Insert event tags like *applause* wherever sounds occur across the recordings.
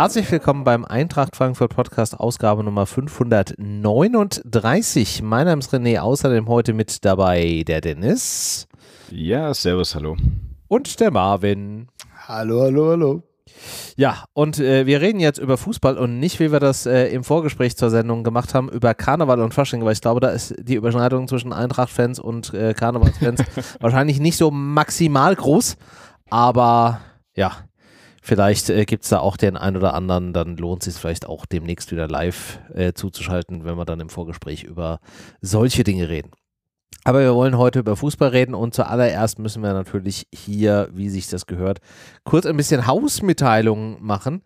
Herzlich willkommen beim Eintracht Frankfurt Podcast, Ausgabe Nummer 539. Mein Name ist René, außerdem heute mit dabei der Dennis. Ja, servus, hallo. Und der Marvin. Hallo, hallo, hallo. Ja, und äh, wir reden jetzt über Fußball und nicht, wie wir das äh, im Vorgespräch zur Sendung gemacht haben, über Karneval und Fasching, weil ich glaube, da ist die Überschneidung zwischen Eintracht-Fans und äh, Karnevalsfans *laughs* wahrscheinlich nicht so maximal groß, aber ja, vielleicht äh, gibt es da auch den einen oder anderen, dann lohnt es sich vielleicht auch demnächst wieder live äh, zuzuschalten, wenn wir dann im Vorgespräch über solche Dinge reden. Aber wir wollen heute über Fußball reden und zuallererst müssen wir natürlich hier, wie sich das gehört, kurz ein bisschen Hausmitteilungen machen.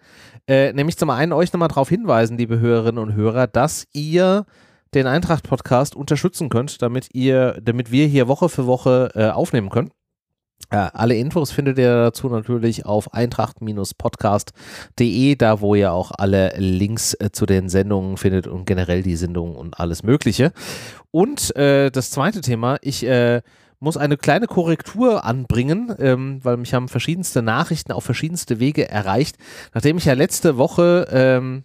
Äh, nämlich zum einen euch nochmal darauf hinweisen, liebe Hörerinnen und Hörer, dass ihr den Eintracht-Podcast unterstützen könnt, damit ihr, damit wir hier Woche für Woche äh, aufnehmen können. Äh, alle Infos findet ihr dazu natürlich auf eintracht-podcast.de, da wo ihr auch alle Links äh, zu den Sendungen findet und generell die Sendungen und alles Mögliche. Und äh, das zweite Thema, ich äh, muss eine kleine Korrektur anbringen, ähm, weil mich haben verschiedenste Nachrichten auf verschiedenste Wege erreicht, nachdem ich ja letzte Woche ähm,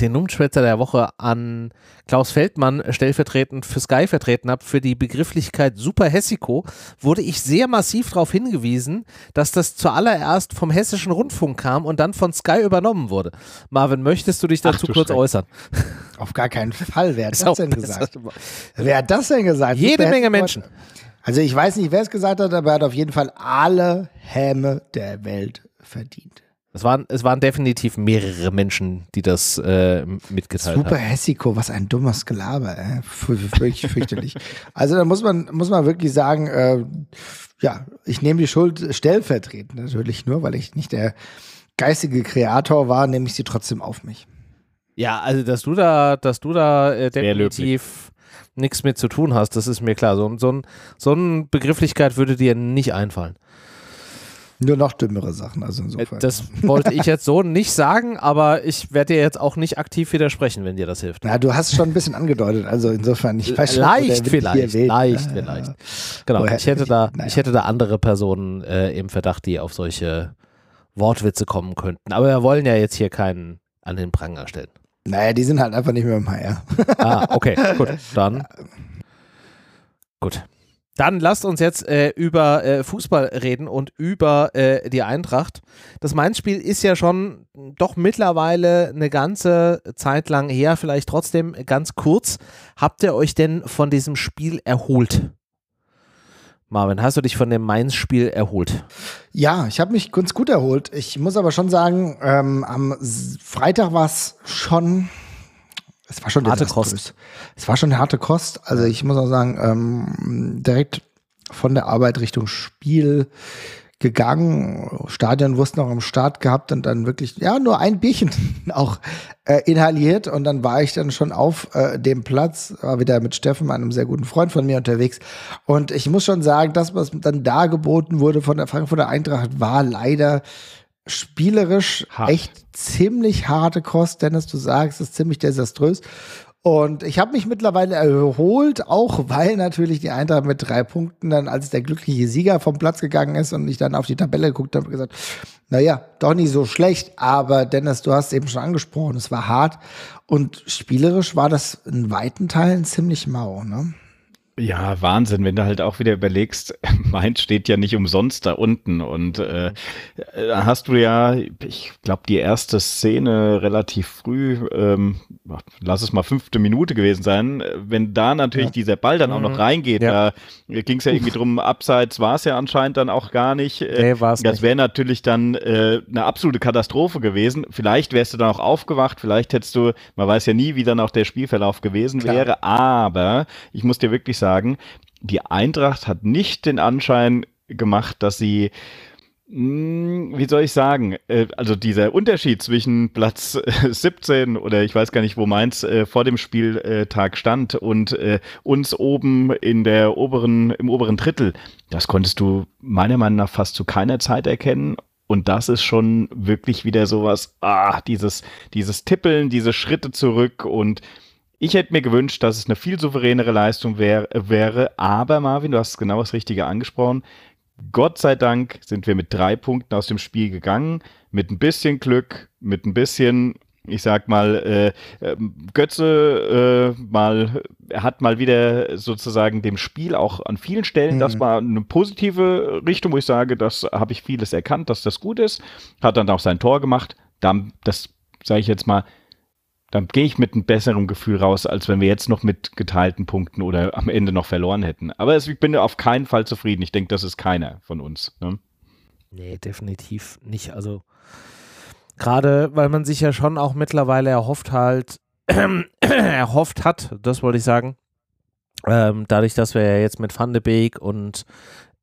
den Nummenschwätzer der Woche an Klaus Feldmann stellvertretend für Sky vertreten habe, für die Begrifflichkeit Super Hessiko, wurde ich sehr massiv darauf hingewiesen, dass das zuallererst vom Hessischen Rundfunk kam und dann von Sky übernommen wurde. Marvin, möchtest du dich dazu Ach, kurz Schreck. äußern? Auf gar keinen Fall. Wer hat das denn gesagt? Wer hat das denn gesagt? Jede Super Menge Menschen. Also ich weiß nicht, wer es gesagt hat, aber er hat auf jeden Fall alle Häme der Welt verdient. Es waren, es waren definitiv mehrere Menschen, die das äh, mitgeteilt Super haben. Super Hessiko, was ein dummes Gelaber, ey. wirklich fürchterlich. Also da muss man, muss man wirklich sagen, äh, ja, ich nehme die Schuld stellvertretend natürlich nur, weil ich nicht der geistige Kreator war, nehme ich sie trotzdem auf mich. Ja, also dass du da, dass du da äh, definitiv nichts mit zu tun hast, das ist mir klar. So, so, so eine Begrifflichkeit würde dir nicht einfallen. Nur noch dümmere Sachen, also insofern. Das wollte ich jetzt so nicht sagen, aber ich werde dir jetzt auch nicht aktiv widersprechen, wenn dir das hilft. Na, du hast schon ein bisschen angedeutet, also insofern, ich weiß schon, Leicht vielleicht, leicht vielleicht. Genau, Woher, ich hätte da, naja. ich hätte da andere Personen äh, im Verdacht, die auf solche Wortwitze kommen könnten. Aber wir wollen ja jetzt hier keinen an den Pranger stellen. Naja, die sind halt einfach nicht mehr im HR. ah, okay, gut, dann. *laughs* Gut. Dann lasst uns jetzt äh, über äh, Fußball reden und über äh, die Eintracht. Das Mainz-Spiel ist ja schon doch mittlerweile eine ganze Zeit lang her, vielleicht trotzdem ganz kurz. Habt ihr euch denn von diesem Spiel erholt? Marvin, hast du dich von dem Mainz-Spiel erholt? Ja, ich habe mich ganz gut erholt. Ich muss aber schon sagen, ähm, am Freitag war es schon es war schon harte Kost. Es war schon eine harte Kost. Also ich muss auch sagen, ähm, direkt von der Arbeit Richtung Spiel gegangen, Stadionwurst noch am Start gehabt und dann wirklich, ja, nur ein Bierchen *laughs* auch äh, inhaliert und dann war ich dann schon auf äh, dem Platz, war wieder mit Steffen, einem sehr guten Freund von mir unterwegs und ich muss schon sagen, das, was dann da geboten wurde von der Frankfurter Eintracht, war leider spielerisch Hart. echt ziemlich harte Kost. Dennis, du sagst, es ist ziemlich desaströs. Und ich habe mich mittlerweile erholt, auch weil natürlich die Eintracht mit drei Punkten dann als der glückliche Sieger vom Platz gegangen ist und ich dann auf die Tabelle geguckt habe und gesagt, naja, doch nicht so schlecht, aber Dennis, du hast eben schon angesprochen, es war hart und spielerisch war das in weiten Teilen ziemlich mau, ne? Ja, Wahnsinn, wenn du halt auch wieder überlegst, *laughs* Mainz steht ja nicht umsonst da unten und äh, da hast du ja, ich glaube, die erste Szene relativ früh, ähm, lass es mal fünfte Minute gewesen sein, wenn da natürlich ja. dieser Ball dann auch noch mhm. reingeht, ja. da ging es ja irgendwie drum, abseits war es ja anscheinend dann auch gar nicht. Äh, nee, war's das wäre natürlich dann äh, eine absolute Katastrophe gewesen. Vielleicht wärst du dann auch aufgewacht, vielleicht hättest du, man weiß ja nie, wie dann auch der Spielverlauf gewesen Klar. wäre, aber ich muss dir wirklich sagen, sagen, die Eintracht hat nicht den Anschein gemacht, dass sie hm, wie soll ich sagen, äh, also dieser Unterschied zwischen Platz 17 oder ich weiß gar nicht, wo Mainz äh, vor dem Spieltag stand und äh, uns oben in der oberen, im oberen Drittel, das konntest du meiner Meinung nach fast zu keiner Zeit erkennen. Und das ist schon wirklich wieder sowas, ah, dieses, dieses Tippeln, diese Schritte zurück und ich hätte mir gewünscht, dass es eine viel souveränere Leistung wär, wäre, aber Marvin, du hast genau das Richtige angesprochen. Gott sei Dank sind wir mit drei Punkten aus dem Spiel gegangen, mit ein bisschen Glück, mit ein bisschen ich sag mal, äh, ähm, Götze äh, mal, hat mal wieder sozusagen dem Spiel auch an vielen Stellen, mhm. das war eine positive Richtung, wo ich sage, das habe ich vieles erkannt, dass das gut ist, hat dann auch sein Tor gemacht, dann, das sage ich jetzt mal, dann gehe ich mit einem besseren Gefühl raus, als wenn wir jetzt noch mit geteilten Punkten oder am Ende noch verloren hätten. Aber ich bin auf keinen Fall zufrieden. Ich denke, das ist keiner von uns. Ne? Nee, definitiv nicht. Also Gerade weil man sich ja schon auch mittlerweile erhofft halt, *clears throat* erhofft hat, das wollte ich sagen, ähm, dadurch, dass wir ja jetzt mit Van de Beek und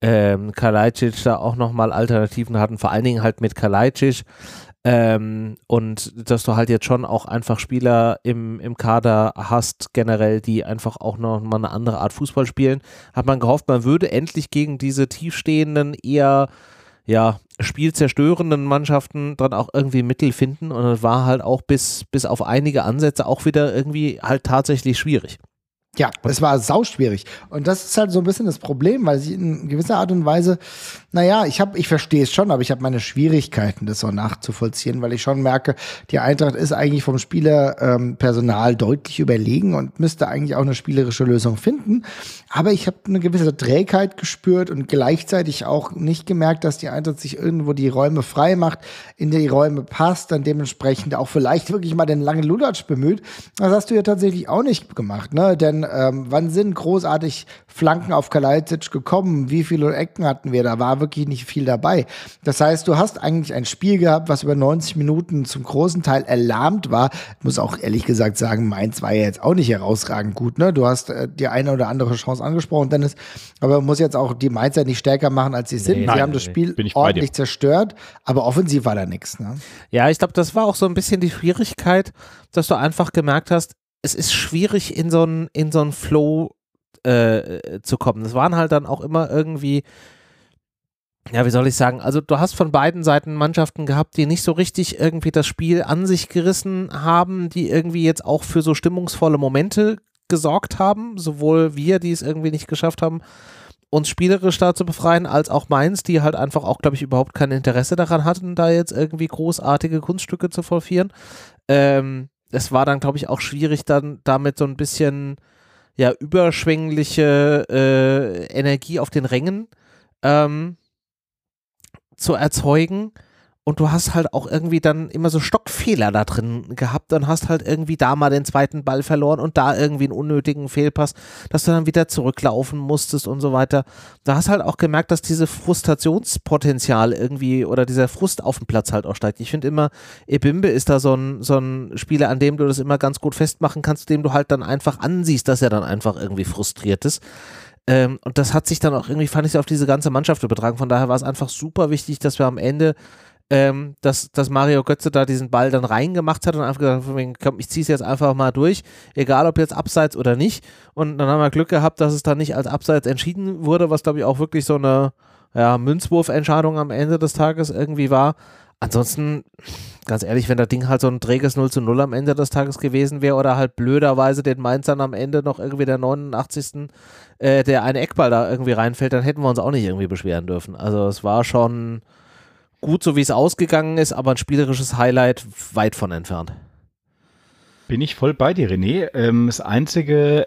ähm, Kalajdzic da auch nochmal Alternativen hatten, vor allen Dingen halt mit Kalajdzic ähm, und dass du halt jetzt schon auch einfach Spieler im, im Kader hast, generell, die einfach auch nochmal eine andere Art Fußball spielen, hat man gehofft, man würde endlich gegen diese tiefstehenden, eher ja, spielzerstörenden Mannschaften dann auch irgendwie Mittel finden und es war halt auch bis, bis auf einige Ansätze auch wieder irgendwie halt tatsächlich schwierig. Ja, es war sauschwierig. Und das ist halt so ein bisschen das Problem, weil sie in gewisser Art und Weise, naja, ich habe, ich verstehe es schon, aber ich habe meine Schwierigkeiten, das so nachzuvollziehen, weil ich schon merke, die Eintracht ist eigentlich vom Spielerpersonal ähm, deutlich überlegen und müsste eigentlich auch eine spielerische Lösung finden. Aber ich habe eine gewisse Trägheit gespürt und gleichzeitig auch nicht gemerkt, dass die Eintracht sich irgendwo die Räume frei macht, in die Räume passt, dann dementsprechend auch vielleicht wirklich mal den langen Lulatsch bemüht. Das hast du ja tatsächlich auch nicht gemacht, ne? Denn ähm, wann sind großartig Flanken auf Kalajdzic gekommen? Wie viele Ecken hatten wir? Da war wirklich nicht viel dabei. Das heißt, du hast eigentlich ein Spiel gehabt, was über 90 Minuten zum großen Teil erlahmt war. Ich muss auch ehrlich gesagt sagen, Mainz war ja jetzt auch nicht herausragend gut. Ne? Du hast äh, die eine oder andere Chance angesprochen, Dennis. Aber man muss jetzt auch die Mainzer nicht stärker machen, als sie sind. Nee, sie haben das Spiel ordentlich zerstört, aber offensiv war da nichts. Ne? Ja, ich glaube, das war auch so ein bisschen die Schwierigkeit, dass du einfach gemerkt hast, es ist schwierig in so einen in so Flow äh, zu kommen. Es waren halt dann auch immer irgendwie ja, wie soll ich sagen? Also du hast von beiden Seiten Mannschaften gehabt, die nicht so richtig irgendwie das Spiel an sich gerissen haben, die irgendwie jetzt auch für so stimmungsvolle Momente gesorgt haben, sowohl wir, die es irgendwie nicht geschafft haben, uns spielerisch da zu befreien, als auch Mainz, die halt einfach auch, glaube ich, überhaupt kein Interesse daran hatten, da jetzt irgendwie großartige Kunststücke zu vollführen. Ähm, es war dann, glaube ich, auch schwierig, dann damit so ein bisschen ja, überschwängliche äh, Energie auf den Rängen ähm, zu erzeugen und du hast halt auch irgendwie dann immer so Stockfehler da drin gehabt und hast halt irgendwie da mal den zweiten Ball verloren und da irgendwie einen unnötigen Fehlpass, dass du dann wieder zurücklaufen musstest und so weiter. Da hast halt auch gemerkt, dass diese Frustrationspotenzial irgendwie oder dieser Frust auf dem Platz halt auch steigt. Ich finde immer, Ebimbe ist da so ein, so ein Spieler, an dem du das immer ganz gut festmachen kannst, dem du halt dann einfach ansiehst, dass er dann einfach irgendwie frustriert ist. Ähm, und das hat sich dann auch irgendwie, fand ich, auf diese ganze Mannschaft übertragen. Von daher war es einfach super wichtig, dass wir am Ende ähm, dass, dass Mario Götze da diesen Ball dann reingemacht hat und einfach gesagt, komm, ich ziehe es jetzt einfach mal durch, egal ob jetzt abseits oder nicht. Und dann haben wir Glück gehabt, dass es dann nicht als abseits entschieden wurde, was glaube ich auch wirklich so eine ja, Münzwurfentscheidung am Ende des Tages irgendwie war. Ansonsten, ganz ehrlich, wenn das Ding halt so ein träges 0 zu 0 am Ende des Tages gewesen wäre oder halt blöderweise den Mainzern am Ende noch irgendwie der 89. Äh, der eine Eckball da irgendwie reinfällt, dann hätten wir uns auch nicht irgendwie beschweren dürfen. Also es war schon, gut, so wie es ausgegangen ist, aber ein spielerisches Highlight weit von entfernt. Bin ich voll bei dir, René. Ähm, das Einzige,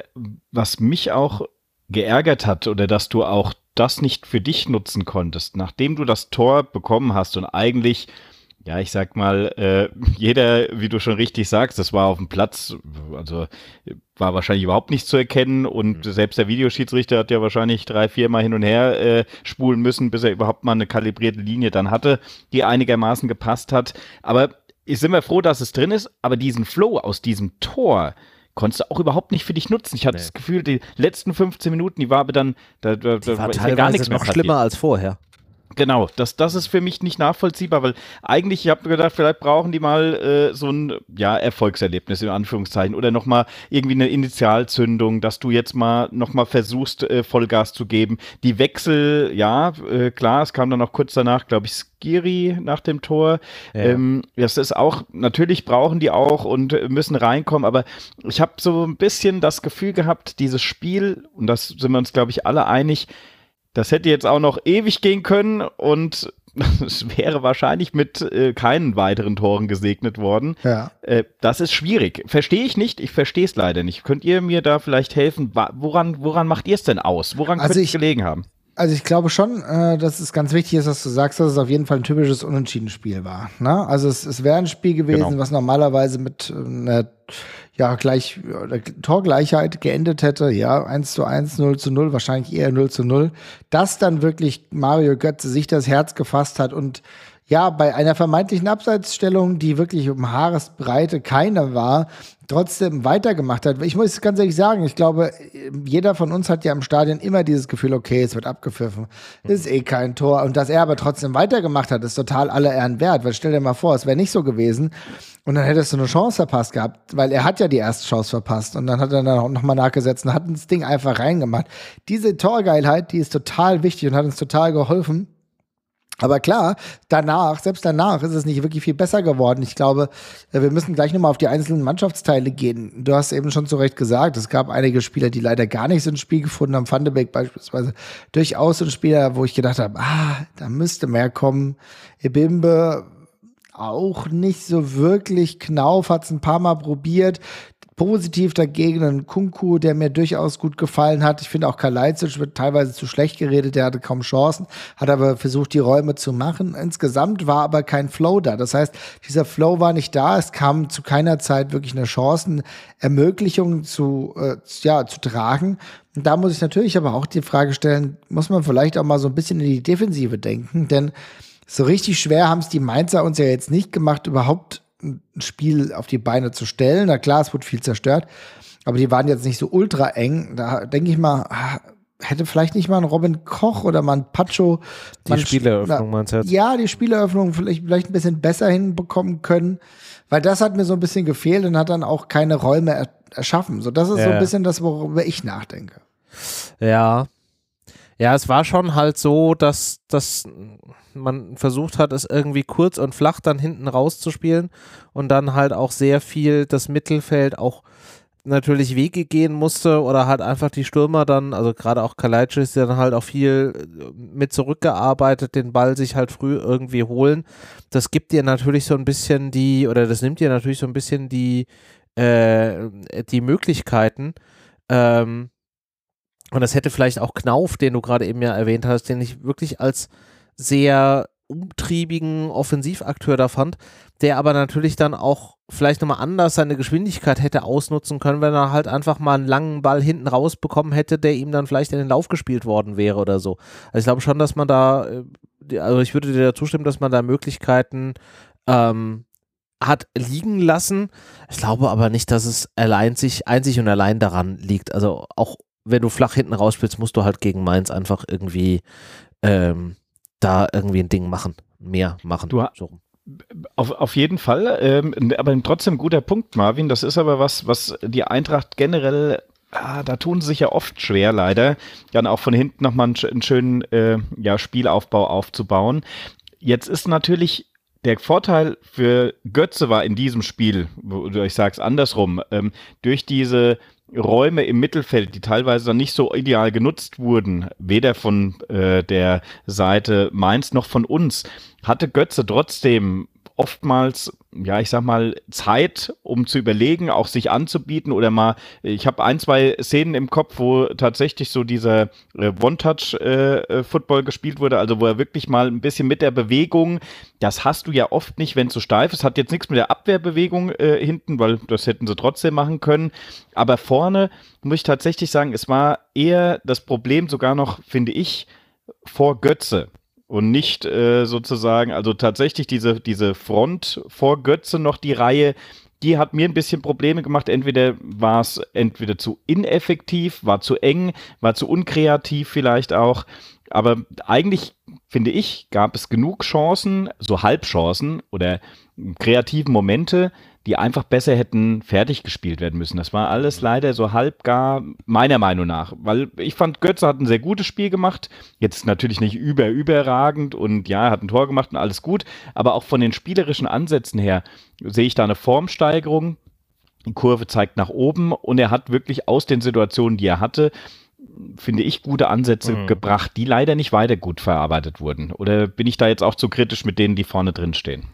was mich auch geärgert hat oder dass du auch das nicht für dich nutzen konntest, nachdem du das Tor bekommen hast und eigentlich ja, ich sag mal, äh, *laughs* jeder, wie du schon richtig sagst, das war auf dem Platz, also war wahrscheinlich überhaupt nicht zu erkennen und mhm. selbst der Videoschiedsrichter hat ja wahrscheinlich drei, viermal hin und her äh, spulen müssen, bis er überhaupt mal eine kalibrierte Linie dann hatte, die einigermaßen gepasst hat. Aber ich bin mir froh, dass es drin ist, aber diesen Flow aus diesem Tor, konntest du auch überhaupt nicht für dich nutzen. Ich hatte nee. das Gefühl, die letzten 15 Minuten, die war aber dann, da, da, da war teilweise gar nichts noch schlimmer als vorher. Genau, das, das ist für mich nicht nachvollziehbar, weil eigentlich, ich habe gedacht, vielleicht brauchen die mal äh, so ein ja, Erfolgserlebnis in Anführungszeichen oder nochmal irgendwie eine Initialzündung, dass du jetzt mal nochmal versuchst, äh, Vollgas zu geben. Die Wechsel, ja, äh, klar, es kam dann auch kurz danach, glaube ich, Skiri nach dem Tor. Ja. Ähm, das ist auch, natürlich brauchen die auch und müssen reinkommen, aber ich habe so ein bisschen das Gefühl gehabt, dieses Spiel, und das sind wir uns, glaube ich, alle einig, das hätte jetzt auch noch ewig gehen können und *laughs* es wäre wahrscheinlich mit äh, keinen weiteren Toren gesegnet worden. Ja. Äh, das ist schwierig. Verstehe ich nicht. Ich verstehe es leider nicht. Könnt ihr mir da vielleicht helfen? Woran, woran macht ihr es denn aus? Woran also könnte es gelegen haben? Also ich glaube schon, äh, dass es ganz wichtig ist, dass du sagst, dass es auf jeden Fall ein typisches Unentschieden-Spiel war. Ne? Also es, es wäre ein Spiel gewesen, genau. was normalerweise mit einer ja, gleich, Torgleichheit geendet hätte, ja, 1 zu 1, 0 zu 0, wahrscheinlich eher 0 zu 0, dass dann wirklich Mario Götze sich das Herz gefasst hat und ja, bei einer vermeintlichen Abseitsstellung, die wirklich um Haaresbreite keine war, trotzdem weitergemacht hat. Ich muss ganz ehrlich sagen, ich glaube, jeder von uns hat ja im Stadion immer dieses Gefühl, okay, es wird abgepfiffen. Ist eh kein Tor. Und dass er aber trotzdem weitergemacht hat, ist total aller Ehren wert. Weil stell dir mal vor, es wäre nicht so gewesen. Und dann hättest du eine Chance verpasst gehabt, weil er hat ja die erste Chance verpasst. Und dann hat er dann nochmal nachgesetzt und hat das Ding einfach reingemacht. Diese Torgeilheit, die ist total wichtig und hat uns total geholfen. Aber klar, danach, selbst danach ist es nicht wirklich viel besser geworden. Ich glaube, äh, wir müssen gleich nochmal auf die einzelnen Mannschaftsteile gehen. Du hast eben schon zu Recht gesagt, es gab einige Spieler, die leider gar nicht ins Spiel gefunden haben. Van beispielsweise durchaus ein Spieler, wo ich gedacht habe, ah, da müsste mehr kommen. Ebimbe auch nicht so wirklich. Knauf hat es ein paar Mal probiert. Positiv dagegen ein Kunku, der mir durchaus gut gefallen hat. Ich finde auch Kalajdzic wird teilweise zu schlecht geredet, der hatte kaum Chancen, hat aber versucht, die Räume zu machen. Insgesamt war aber kein Flow da. Das heißt, dieser Flow war nicht da. Es kam zu keiner Zeit wirklich eine Chancenermöglichung zu, äh, ja, zu tragen. Und da muss ich natürlich aber auch die Frage stellen, muss man vielleicht auch mal so ein bisschen in die Defensive denken, denn so richtig schwer haben es die Mainzer uns ja jetzt nicht gemacht, überhaupt ein Spiel auf die Beine zu stellen. Na klar, es wurde viel zerstört, aber die waren jetzt nicht so ultra eng. Da denke ich mal, ah, hätte vielleicht nicht mal ein Robin Koch oder mal ein Pacho. Die Spieleröffnung meinst du jetzt? Ja, die Spieleröffnung vielleicht, vielleicht ein bisschen besser hinbekommen können, weil das hat mir so ein bisschen gefehlt und hat dann auch keine Räume er erschaffen. So, das ist ja. so ein bisschen das, worüber ich nachdenke. Ja. Ja, es war schon halt so, dass, dass man versucht hat, es irgendwie kurz und flach dann hinten rauszuspielen und dann halt auch sehr viel das Mittelfeld auch natürlich Wege gehen musste oder hat einfach die Stürmer dann, also gerade auch Kalajdzic ist dann halt auch viel äh, mit zurückgearbeitet, den Ball sich halt früh irgendwie holen. Das gibt dir natürlich so ein bisschen die, oder das nimmt dir natürlich so ein bisschen die, äh, die Möglichkeiten. Ähm, und das hätte vielleicht auch Knauf, den du gerade eben ja erwähnt hast, den ich wirklich als sehr umtriebigen Offensivakteur da fand, der aber natürlich dann auch vielleicht nochmal anders seine Geschwindigkeit hätte ausnutzen können, wenn er halt einfach mal einen langen Ball hinten rausbekommen hätte, der ihm dann vielleicht in den Lauf gespielt worden wäre oder so. Also ich glaube schon, dass man da, äh, also ich würde dir da zustimmen, dass man da Möglichkeiten ähm, hat liegen lassen. Ich glaube aber nicht, dass es allein sich, einzig und allein daran liegt. Also auch wenn du flach hinten rausspielst, musst du halt gegen Mainz einfach irgendwie ähm, da irgendwie ein Ding machen, mehr machen. Du, so. Auf, auf jeden Fall, ähm, aber trotzdem guter Punkt, Marvin. Das ist aber was, was die Eintracht generell, ah, da tun sie sich ja oft schwer, leider, dann auch von hinten nochmal einen, einen schönen äh, ja, Spielaufbau aufzubauen. Jetzt ist natürlich der Vorteil für Götze war in diesem Spiel, oder ich sage es andersrum, ähm, durch diese Räume im Mittelfeld, die teilweise dann nicht so ideal genutzt wurden, weder von äh, der Seite Mainz noch von uns, hatte Götze trotzdem oftmals, ja, ich sag mal, Zeit, um zu überlegen, auch sich anzubieten oder mal, ich habe ein, zwei Szenen im Kopf, wo tatsächlich so dieser äh, One-Touch-Football äh, gespielt wurde, also wo er wirklich mal ein bisschen mit der Bewegung, das hast du ja oft nicht, wenn es so steif ist, hat jetzt nichts mit der Abwehrbewegung äh, hinten, weil das hätten sie trotzdem machen können, aber vorne muss ich tatsächlich sagen, es war eher das Problem sogar noch, finde ich, vor Götze und nicht äh, sozusagen, also tatsächlich diese, diese Front vor Götze noch die Reihe, die hat mir ein bisschen Probleme gemacht. Entweder war es entweder zu ineffektiv, war zu eng, war zu unkreativ vielleicht auch. Aber eigentlich, finde ich, gab es genug Chancen, so Halbchancen oder kreativen Momente, die einfach besser hätten fertig gespielt werden müssen. Das war alles leider so halbgar, meiner Meinung nach. Weil ich fand, Götze hat ein sehr gutes Spiel gemacht. Jetzt natürlich nicht über, überragend und ja, er hat ein Tor gemacht und alles gut. Aber auch von den spielerischen Ansätzen her sehe ich da eine Formsteigerung. Die Kurve zeigt nach oben und er hat wirklich aus den Situationen, die er hatte, finde ich, gute Ansätze mhm. gebracht, die leider nicht weiter gut verarbeitet wurden. Oder bin ich da jetzt auch zu kritisch mit denen, die vorne drin stehen?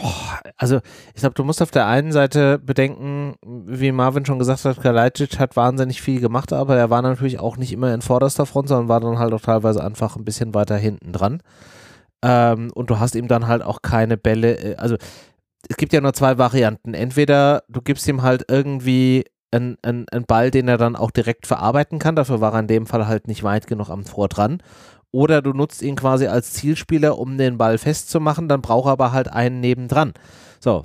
Boah, also ich glaube, du musst auf der einen Seite bedenken, wie Marvin schon gesagt hat, Kalajdzic hat wahnsinnig viel gemacht, aber er war natürlich auch nicht immer in vorderster Front, sondern war dann halt auch teilweise einfach ein bisschen weiter hinten dran. Ähm, und du hast ihm dann halt auch keine Bälle, äh, also es gibt ja nur zwei Varianten. Entweder du gibst ihm halt irgendwie einen, einen, einen Ball, den er dann auch direkt verarbeiten kann, dafür war er in dem Fall halt nicht weit genug am Tor dran oder du nutzt ihn quasi als Zielspieler, um den Ball festzumachen, dann braucht er aber halt einen nebendran. So,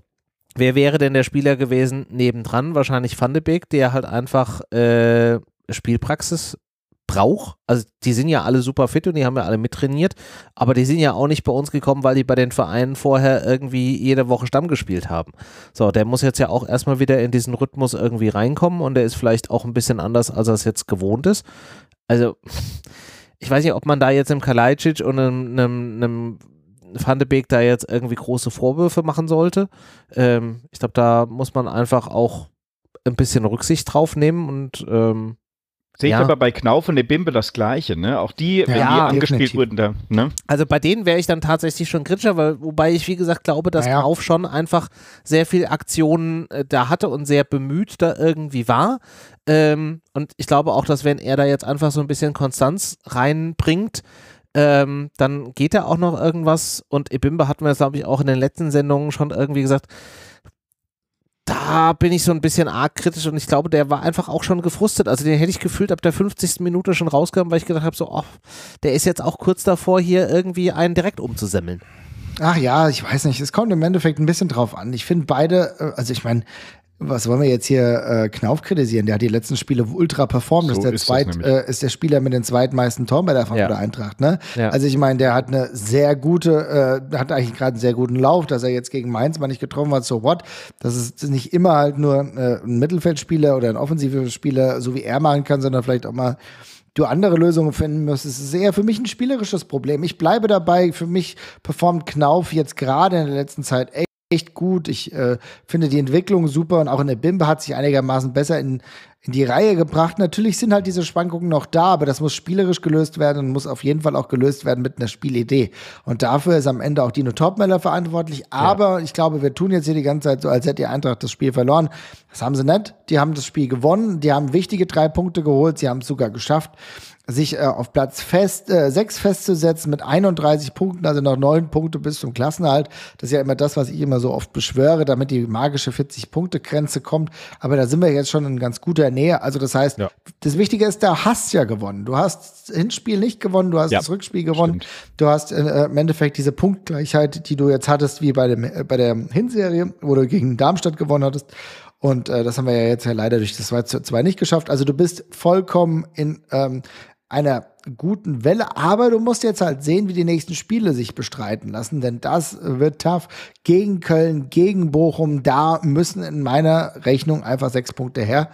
wer wäre denn der Spieler gewesen nebendran? Wahrscheinlich Van de Beek, der halt einfach äh, Spielpraxis braucht. Also die sind ja alle super fit und die haben ja alle mittrainiert, aber die sind ja auch nicht bei uns gekommen, weil die bei den Vereinen vorher irgendwie jede Woche Stamm gespielt haben. So, der muss jetzt ja auch erstmal wieder in diesen Rhythmus irgendwie reinkommen und der ist vielleicht auch ein bisschen anders, als er es jetzt gewohnt ist. Also ich weiß nicht, ob man da jetzt im Kalajdzic und einem, einem, Van de Beek da jetzt irgendwie große Vorwürfe machen sollte. Ähm, ich glaube, da muss man einfach auch ein bisschen Rücksicht drauf nehmen und ähm, Sehe ich ja. aber bei Knauf und der Bimbe das Gleiche, ne? Auch die, wenn ja, die angespielt wurden, da, ne? Also bei denen wäre ich dann tatsächlich schon kritischer, weil, wobei ich, wie gesagt, glaube, dass ja. Knauf schon einfach sehr viel Aktionen äh, da hatte und sehr bemüht da irgendwie war. Ähm, und ich glaube auch, dass wenn er da jetzt einfach so ein bisschen Konstanz reinbringt, ähm, dann geht da auch noch irgendwas. Und Ebimbe hatten wir, glaube ich, auch in den letzten Sendungen schon irgendwie gesagt, da bin ich so ein bisschen arg kritisch und ich glaube, der war einfach auch schon gefrustet. Also den hätte ich gefühlt ab der 50. Minute schon rausgekommen, weil ich gedacht habe, so, oh, der ist jetzt auch kurz davor, hier irgendwie einen direkt umzusemmeln. Ach ja, ich weiß nicht. Es kommt im Endeffekt ein bisschen drauf an. Ich finde beide, äh, also ich meine, was wollen wir jetzt hier äh, Knauf kritisieren? Der hat die letzten Spiele ultra performt. So ist, der ist, zweit, äh, ist der Spieler mit den zweitmeisten Toren bei der Frankfurter ja. Eintracht. Ne? Ja. Also ich meine, der hat eine sehr gute, äh, hat eigentlich gerade einen sehr guten Lauf, dass er jetzt gegen Mainz mal nicht getroffen hat. So what? Das ist nicht immer halt nur äh, ein Mittelfeldspieler oder ein offensiver Spieler, so wie er machen kann, sondern vielleicht auch mal du andere Lösungen finden müsstest. Es ist eher für mich ein spielerisches Problem. Ich bleibe dabei. Für mich performt Knauf jetzt gerade in der letzten Zeit echt echt gut. Ich äh, finde die Entwicklung super und auch in der Bimbe hat sich einigermaßen besser in, in die Reihe gebracht. Natürlich sind halt diese Schwankungen noch da, aber das muss spielerisch gelöst werden und muss auf jeden Fall auch gelöst werden mit einer Spielidee. Und dafür ist am Ende auch Dino Topmeller verantwortlich. Aber ja. ich glaube, wir tun jetzt hier die ganze Zeit so, als hätte die Eintracht das Spiel verloren. Das haben sie nicht. Die haben das Spiel gewonnen. Die haben wichtige drei Punkte geholt. Sie haben es sogar geschafft sich äh, auf Platz fest, äh, 6 festzusetzen mit 31 Punkten, also noch 9 Punkte bis zum Klassenhalt. Das ist ja immer das, was ich immer so oft beschwöre, damit die magische 40-Punkte-Grenze kommt. Aber da sind wir jetzt schon in ganz guter Nähe. Also das heißt, ja. das Wichtige ist, da hast ja gewonnen. Du hast das Hinspiel nicht gewonnen, du hast ja, das Rückspiel gewonnen. Stimmt. Du hast äh, im Endeffekt diese Punktgleichheit, die du jetzt hattest, wie bei, dem, äh, bei der Hinserie, wo du gegen Darmstadt gewonnen hattest. Und äh, das haben wir ja jetzt ja leider durch das 2 zu 2 nicht geschafft. Also du bist vollkommen in ähm, einer guten Welle, aber du musst jetzt halt sehen, wie die nächsten Spiele sich bestreiten lassen, denn das wird tough. Gegen Köln, gegen Bochum, da müssen in meiner Rechnung einfach sechs Punkte her.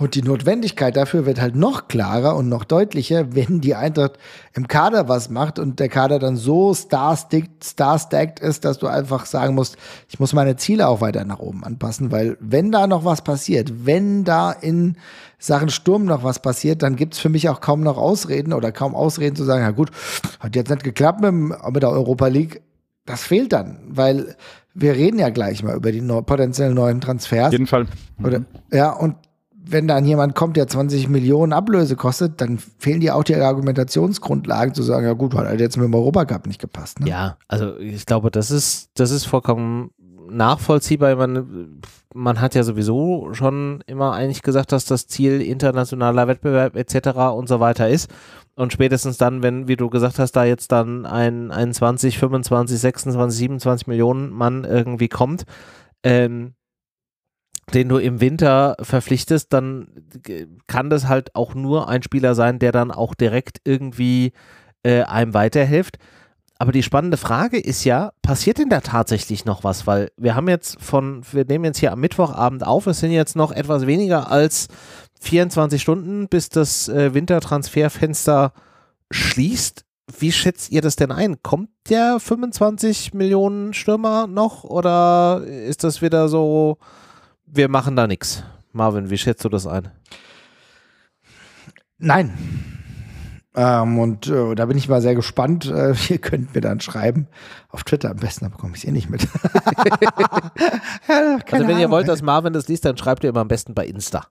Und die Notwendigkeit dafür wird halt noch klarer und noch deutlicher, wenn die Eintracht im Kader was macht und der Kader dann so star-stacked star ist, dass du einfach sagen musst, ich muss meine Ziele auch weiter nach oben anpassen, weil wenn da noch was passiert, wenn da in Sachen Sturm noch was passiert, dann gibt's für mich auch kaum noch Ausreden oder kaum Ausreden zu sagen, ja gut, hat jetzt nicht geklappt mit, mit der Europa League. Das fehlt dann, weil wir reden ja gleich mal über die neu, potenziellen neuen Transfers. Auf jeden Fall. Mhm. Oder, ja, und wenn dann jemand kommt, der 20 Millionen Ablöse kostet, dann fehlen dir auch die Argumentationsgrundlagen zu sagen, ja gut, hat halt jetzt mit dem Europacup nicht gepasst. Ne? Ja, also ich glaube, das ist, das ist vollkommen nachvollziehbar. Man, man hat ja sowieso schon immer eigentlich gesagt, dass das Ziel internationaler Wettbewerb etc. und so weiter ist. Und spätestens dann, wenn, wie du gesagt hast, da jetzt dann ein, ein 20, 25, 26, 27 Millionen Mann irgendwie kommt, ähm, den du im Winter verpflichtest, dann kann das halt auch nur ein Spieler sein, der dann auch direkt irgendwie äh, einem weiterhilft. Aber die spannende Frage ist ja, passiert denn da tatsächlich noch was? Weil wir haben jetzt von, wir nehmen jetzt hier am Mittwochabend auf, es sind jetzt noch etwas weniger als 24 Stunden, bis das äh, Wintertransferfenster schließt. Wie schätzt ihr das denn ein? Kommt der 25 Millionen Stürmer noch oder ist das wieder so, wir machen da nichts. Marvin, wie schätzt du das ein? Nein. Ähm, und äh, da bin ich mal sehr gespannt. Äh, *laughs* ihr könnt mir dann schreiben. Auf Twitter am besten, da bekomme ich es eh nicht mit. *laughs* ja, also wenn ihr wollt, dass Marvin das liest, dann schreibt ihr immer am besten bei Insta.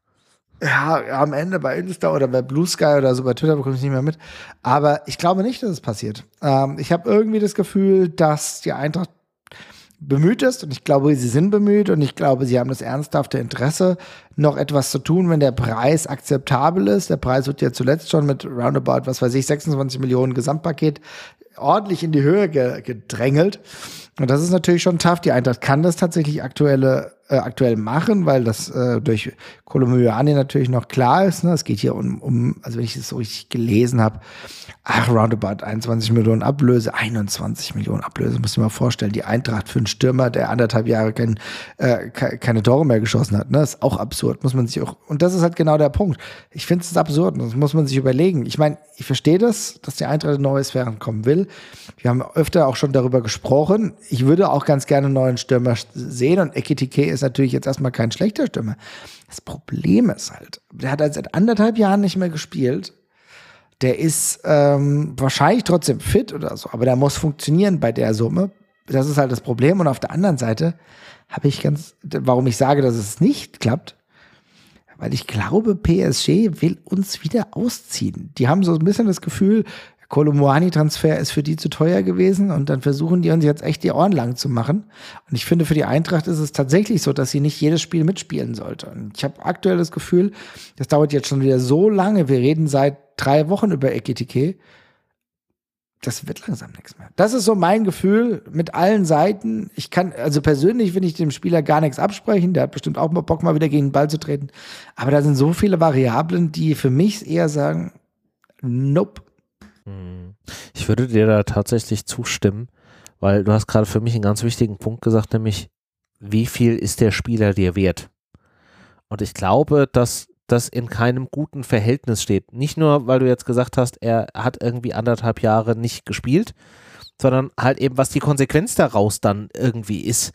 Ja, am Ende bei Insta oder bei Blue Sky oder so, bei Twitter bekomme ich es nicht mehr mit. Aber ich glaube nicht, dass es passiert. Ähm, ich habe irgendwie das Gefühl, dass die Eintracht bemüht ist und ich glaube, sie sind bemüht und ich glaube, sie haben das ernsthafte Interesse, noch etwas zu tun, wenn der Preis akzeptabel ist. Der Preis wird ja zuletzt schon mit roundabout, was weiß ich, 26 Millionen Gesamtpaket ordentlich in die Höhe gedrängelt. Und das ist natürlich schon tough. Die Eintracht kann das tatsächlich aktuelle äh, aktuell machen, weil das äh, durch Kolomyani natürlich noch klar ist. Ne? Es geht hier um, um, also wenn ich es so richtig gelesen habe, ach, roundabout 21 Millionen Ablöse, 21 Millionen Ablöse, muss ich mal vorstellen. Die Eintracht für einen Stürmer, der anderthalb Jahre kein, äh, keine Tore mehr geschossen hat, ne? ist auch absurd, muss man sich auch, und das ist halt genau der Punkt. Ich finde es absurd, das muss man sich überlegen. Ich meine, ich verstehe das, dass die Eintracht in neue Sphären kommen will. Wir haben öfter auch schon darüber gesprochen. Ich würde auch ganz gerne einen neuen Stürmer sehen und Ekitike ist natürlich jetzt erstmal kein schlechter Stürmer. Das Problem ist halt, der hat seit anderthalb Jahren nicht mehr gespielt der ist ähm, wahrscheinlich trotzdem fit oder so, aber der muss funktionieren bei der Summe. Das ist halt das Problem. Und auf der anderen Seite habe ich ganz, warum ich sage, dass es nicht klappt, weil ich glaube, PSG will uns wieder ausziehen. Die haben so ein bisschen das Gefühl, Kolomoani-Transfer ist für die zu teuer gewesen und dann versuchen die uns jetzt echt die Ohren lang zu machen. Und ich finde, für die Eintracht ist es tatsächlich so, dass sie nicht jedes Spiel mitspielen sollte. Und ich habe aktuell das Gefühl, das dauert jetzt schon wieder so lange. Wir reden seit drei Wochen über Ekitike. Das wird langsam nichts mehr. Das ist so mein Gefühl mit allen Seiten. Ich kann, also persönlich will ich dem Spieler gar nichts absprechen. Der hat bestimmt auch mal Bock, mal wieder gegen den Ball zu treten. Aber da sind so viele Variablen, die für mich eher sagen, nope. Ich würde dir da tatsächlich zustimmen, weil du hast gerade für mich einen ganz wichtigen Punkt gesagt, nämlich wie viel ist der Spieler dir wert? Und ich glaube, dass das in keinem guten Verhältnis steht. Nicht nur, weil du jetzt gesagt hast, er hat irgendwie anderthalb Jahre nicht gespielt, sondern halt eben, was die Konsequenz daraus dann irgendwie ist.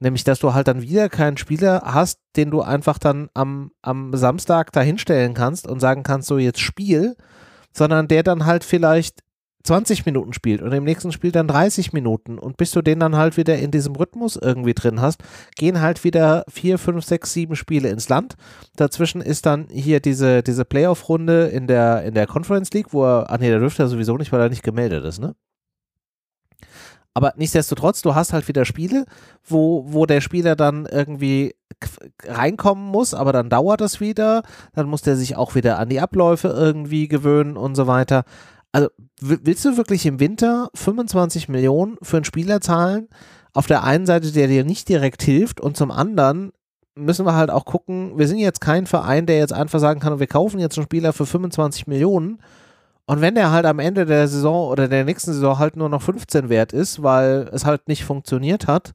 Nämlich, dass du halt dann wieder keinen Spieler hast, den du einfach dann am, am Samstag dahinstellen kannst und sagen kannst, so jetzt Spiel, sondern der dann halt vielleicht 20 Minuten spielt und im nächsten Spiel dann 30 Minuten und bis du den dann halt wieder in diesem Rhythmus irgendwie drin hast, gehen halt wieder 4, 5, 6, 7 Spiele ins Land. Dazwischen ist dann hier diese, diese Playoff-Runde in der, in der Conference League, wo er, ah nee, der dürfte er sowieso nicht, weil er nicht gemeldet ist, ne? Aber nichtsdestotrotz, du hast halt wieder Spiele, wo, wo der Spieler dann irgendwie reinkommen muss, aber dann dauert es wieder, dann muss der sich auch wieder an die Abläufe irgendwie gewöhnen und so weiter. Also willst du wirklich im Winter 25 Millionen für einen Spieler zahlen? Auf der einen Seite, der dir nicht direkt hilft und zum anderen müssen wir halt auch gucken, wir sind jetzt kein Verein, der jetzt einfach sagen kann, wir kaufen jetzt einen Spieler für 25 Millionen und wenn der halt am Ende der Saison oder der nächsten Saison halt nur noch 15 wert ist, weil es halt nicht funktioniert hat,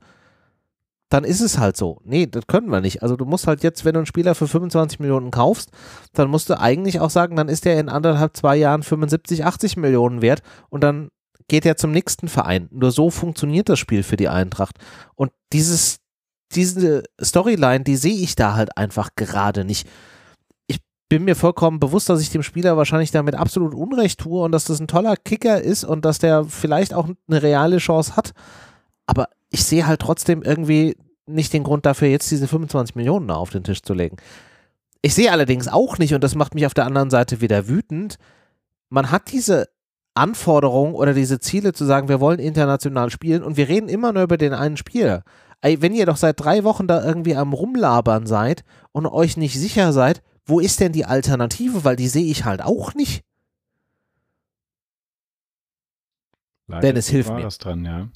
dann ist es halt so. Nee, das können wir nicht. Also du musst halt jetzt, wenn du einen Spieler für 25 Millionen kaufst, dann musst du eigentlich auch sagen, dann ist der in anderthalb, zwei Jahren 75, 80 Millionen wert und dann geht er zum nächsten Verein. Nur so funktioniert das Spiel für die Eintracht. Und dieses, diese Storyline, die sehe ich da halt einfach gerade nicht bin mir vollkommen bewusst, dass ich dem Spieler wahrscheinlich damit absolut Unrecht tue und dass das ein toller Kicker ist und dass der vielleicht auch eine reale Chance hat. Aber ich sehe halt trotzdem irgendwie nicht den Grund dafür, jetzt diese 25 Millionen auf den Tisch zu legen. Ich sehe allerdings auch nicht, und das macht mich auf der anderen Seite wieder wütend, man hat diese Anforderung oder diese Ziele zu sagen, wir wollen international spielen und wir reden immer nur über den einen Spieler. Ey, wenn ihr doch seit drei Wochen da irgendwie am Rumlabern seid und euch nicht sicher seid, wo ist denn die Alternative? Weil die sehe ich halt auch nicht. Leider Dennis, hilf mir. Dran, ja,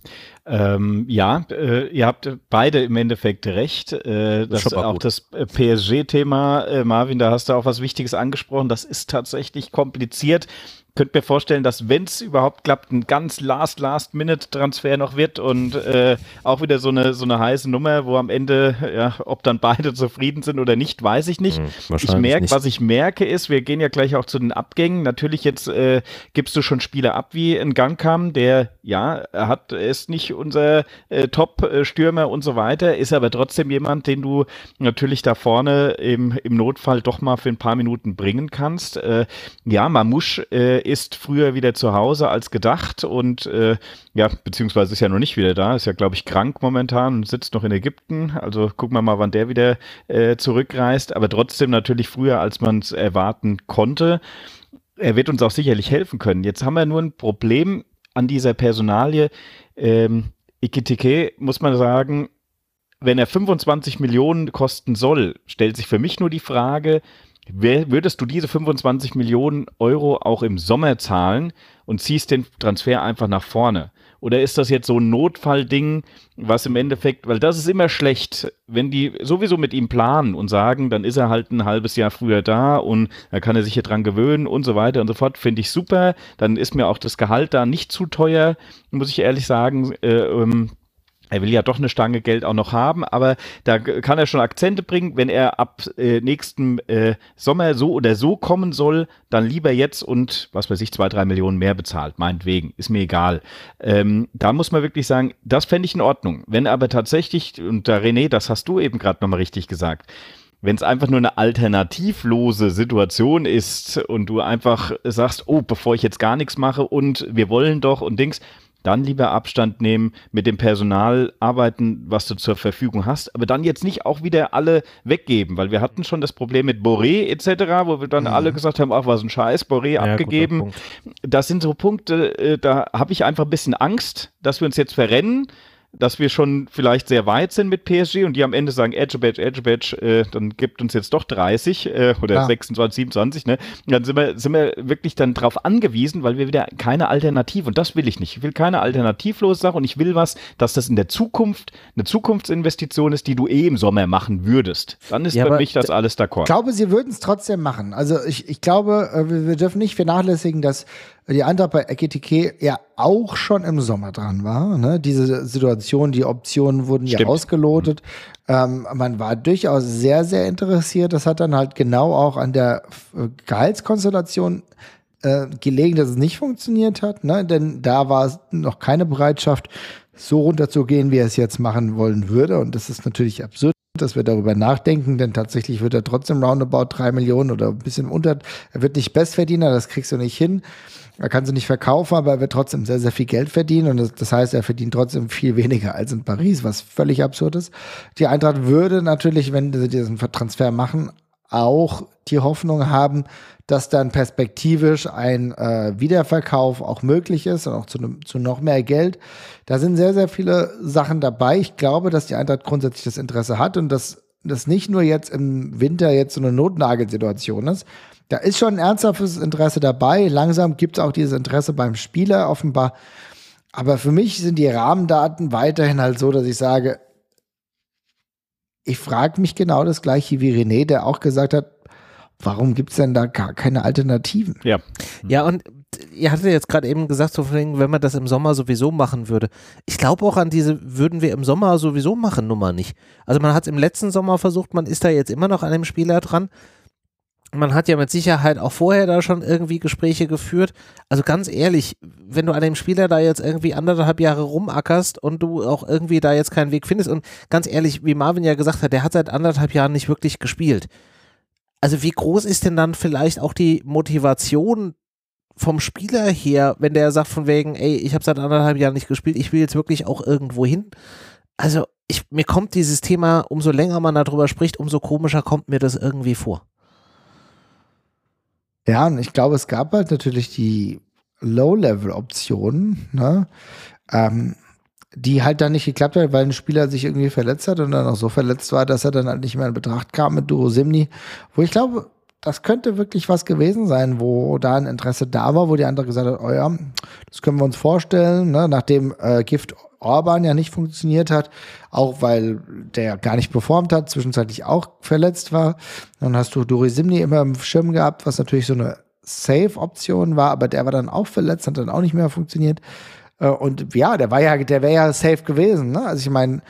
ähm, ja äh, ihr habt beide im Endeffekt recht. Äh, das, das auch gut. das äh, PSG-Thema, äh, Marvin, da hast du auch was Wichtiges angesprochen. Das ist tatsächlich kompliziert. Könnte mir vorstellen, dass wenn es überhaupt klappt, ein ganz last last minute Transfer noch wird und äh, auch wieder so eine so eine heiße Nummer, wo am Ende ja, ob dann beide *laughs* zufrieden sind oder nicht, weiß ich nicht. Hm, ich merke, was ich merke ist, wir gehen ja gleich auch zu den Abgängen. Natürlich jetzt äh, gibst du schon Spieler ab wie in Gang kam, der ja, er hat ist nicht unser äh, Top Stürmer und so weiter, ist aber trotzdem jemand, den du natürlich da vorne im, im Notfall doch mal für ein paar Minuten bringen kannst. Äh, ja, Mamouche äh, ist früher wieder zu Hause als gedacht und äh, ja, beziehungsweise ist ja noch nicht wieder da, ist ja, glaube ich, krank momentan und sitzt noch in Ägypten. Also gucken wir mal, wann der wieder äh, zurückreist, aber trotzdem natürlich früher, als man es erwarten konnte. Er wird uns auch sicherlich helfen können. Jetzt haben wir nur ein Problem an dieser Personalie. Ähm, Ikitike, muss man sagen, wenn er 25 Millionen kosten soll, stellt sich für mich nur die Frage, würdest du diese 25 Millionen Euro auch im Sommer zahlen und ziehst den Transfer einfach nach vorne? Oder ist das jetzt so ein Notfallding, was im Endeffekt, weil das ist immer schlecht, wenn die sowieso mit ihm planen und sagen, dann ist er halt ein halbes Jahr früher da und dann kann er sich hier dran gewöhnen und so weiter und so fort, finde ich super. Dann ist mir auch das Gehalt da nicht zu teuer, muss ich ehrlich sagen. Äh, ähm, er will ja doch eine Stange Geld auch noch haben, aber da kann er schon Akzente bringen. Wenn er ab äh, nächsten äh, Sommer so oder so kommen soll, dann lieber jetzt und was weiß ich, zwei, drei Millionen mehr bezahlt, meinetwegen, ist mir egal. Ähm, da muss man wirklich sagen, das fände ich in Ordnung. Wenn aber tatsächlich, und da René, das hast du eben gerade nochmal richtig gesagt, wenn es einfach nur eine alternativlose Situation ist und du einfach sagst, oh, bevor ich jetzt gar nichts mache und wir wollen doch und Dings, dann lieber Abstand nehmen, mit dem Personal arbeiten, was du zur Verfügung hast, aber dann jetzt nicht auch wieder alle weggeben, weil wir hatten schon das Problem mit Boré etc., wo wir dann mhm. alle gesagt haben, ach was ein Scheiß, Boré ja, abgegeben. Das sind so Punkte, äh, da habe ich einfach ein bisschen Angst, dass wir uns jetzt verrennen dass wir schon vielleicht sehr weit sind mit PSG und die am Ende sagen, Edge Badge, Edge Badge, äh, dann gibt uns jetzt doch 30 äh, oder ja. 26, 27, ne? Und dann sind wir, sind wir wirklich dann drauf angewiesen, weil wir wieder keine Alternative, und das will ich nicht. Ich will keine alternativlose Sache und ich will was, dass das in der Zukunft eine Zukunftsinvestition ist, die du eh im Sommer machen würdest. Dann ist ja, für mich das alles d'accord. Ich glaube, sie würden es trotzdem machen. Also ich, ich glaube, äh, wir, wir dürfen nicht vernachlässigen, dass die Eintracht bei Ekitike ja auch schon im Sommer dran war. Ne? Diese Situation, die Optionen wurden Stimmt. ja ausgelotet. Ähm, man war durchaus sehr, sehr interessiert. Das hat dann halt genau auch an der Gehaltskonstellation äh, gelegen, dass es nicht funktioniert hat. Ne? Denn da war noch keine Bereitschaft, so runterzugehen, wie er es jetzt machen wollen würde. Und das ist natürlich absurd dass wir darüber nachdenken, denn tatsächlich wird er trotzdem roundabout drei Millionen oder ein bisschen unter, er wird nicht Bestverdiener, das kriegst du nicht hin. Er kann sie nicht verkaufen, aber er wird trotzdem sehr, sehr viel Geld verdienen. Und das, das, heißt, er verdient trotzdem viel weniger als in Paris, was völlig absurd ist. Die Eintracht würde natürlich, wenn sie diesen Transfer machen, auch die Hoffnung haben, dass dann perspektivisch ein äh, Wiederverkauf auch möglich ist und auch zu, ne, zu noch mehr Geld. Da sind sehr, sehr viele Sachen dabei. Ich glaube, dass die Eintracht grundsätzlich das Interesse hat und dass das nicht nur jetzt im Winter jetzt so eine Notnagelsituation ist, da ist schon ein ernsthaftes Interesse dabei. Langsam gibt es auch dieses Interesse beim Spieler offenbar. Aber für mich sind die Rahmendaten weiterhin halt so, dass ich sage, ich frage mich genau das gleiche wie René, der auch gesagt hat, warum gibt es denn da gar keine Alternativen? Ja. Ja, und ihr hattet jetzt gerade eben gesagt, so wenn man das im Sommer sowieso machen würde. Ich glaube auch an diese würden wir im Sommer sowieso machen Nummer nicht. Also man hat es im letzten Sommer versucht, man ist da jetzt immer noch an dem Spieler dran man hat ja mit Sicherheit auch vorher da schon irgendwie Gespräche geführt. Also ganz ehrlich, wenn du an dem Spieler da jetzt irgendwie anderthalb Jahre rumackerst und du auch irgendwie da jetzt keinen Weg findest und ganz ehrlich, wie Marvin ja gesagt hat, der hat seit anderthalb Jahren nicht wirklich gespielt. Also wie groß ist denn dann vielleicht auch die Motivation vom Spieler her, wenn der sagt von wegen, ey, ich habe seit anderthalb Jahren nicht gespielt, ich will jetzt wirklich auch irgendwo hin? Also ich, mir kommt dieses Thema, umso länger man darüber spricht, umso komischer kommt mir das irgendwie vor. Ja, und ich glaube, es gab halt natürlich die Low-Level-Optionen, ne? ähm, die halt dann nicht geklappt hat, weil ein Spieler sich irgendwie verletzt hat und dann auch so verletzt war, dass er dann halt nicht mehr in Betracht kam mit Duro Simni, wo ich glaube, das könnte wirklich was gewesen sein, wo da ein Interesse da war, wo die andere gesagt hat, oh ja, das können wir uns vorstellen, ne? nachdem äh, Gift Orban ja nicht funktioniert hat, auch weil der gar nicht performt hat, zwischenzeitlich auch verletzt war. Dann hast du Dori Simni immer im Schirm gehabt, was natürlich so eine Safe-Option war, aber der war dann auch verletzt, hat dann auch nicht mehr funktioniert. Äh, und ja, der war ja, der wäre ja safe gewesen. Ne? Also ich meine,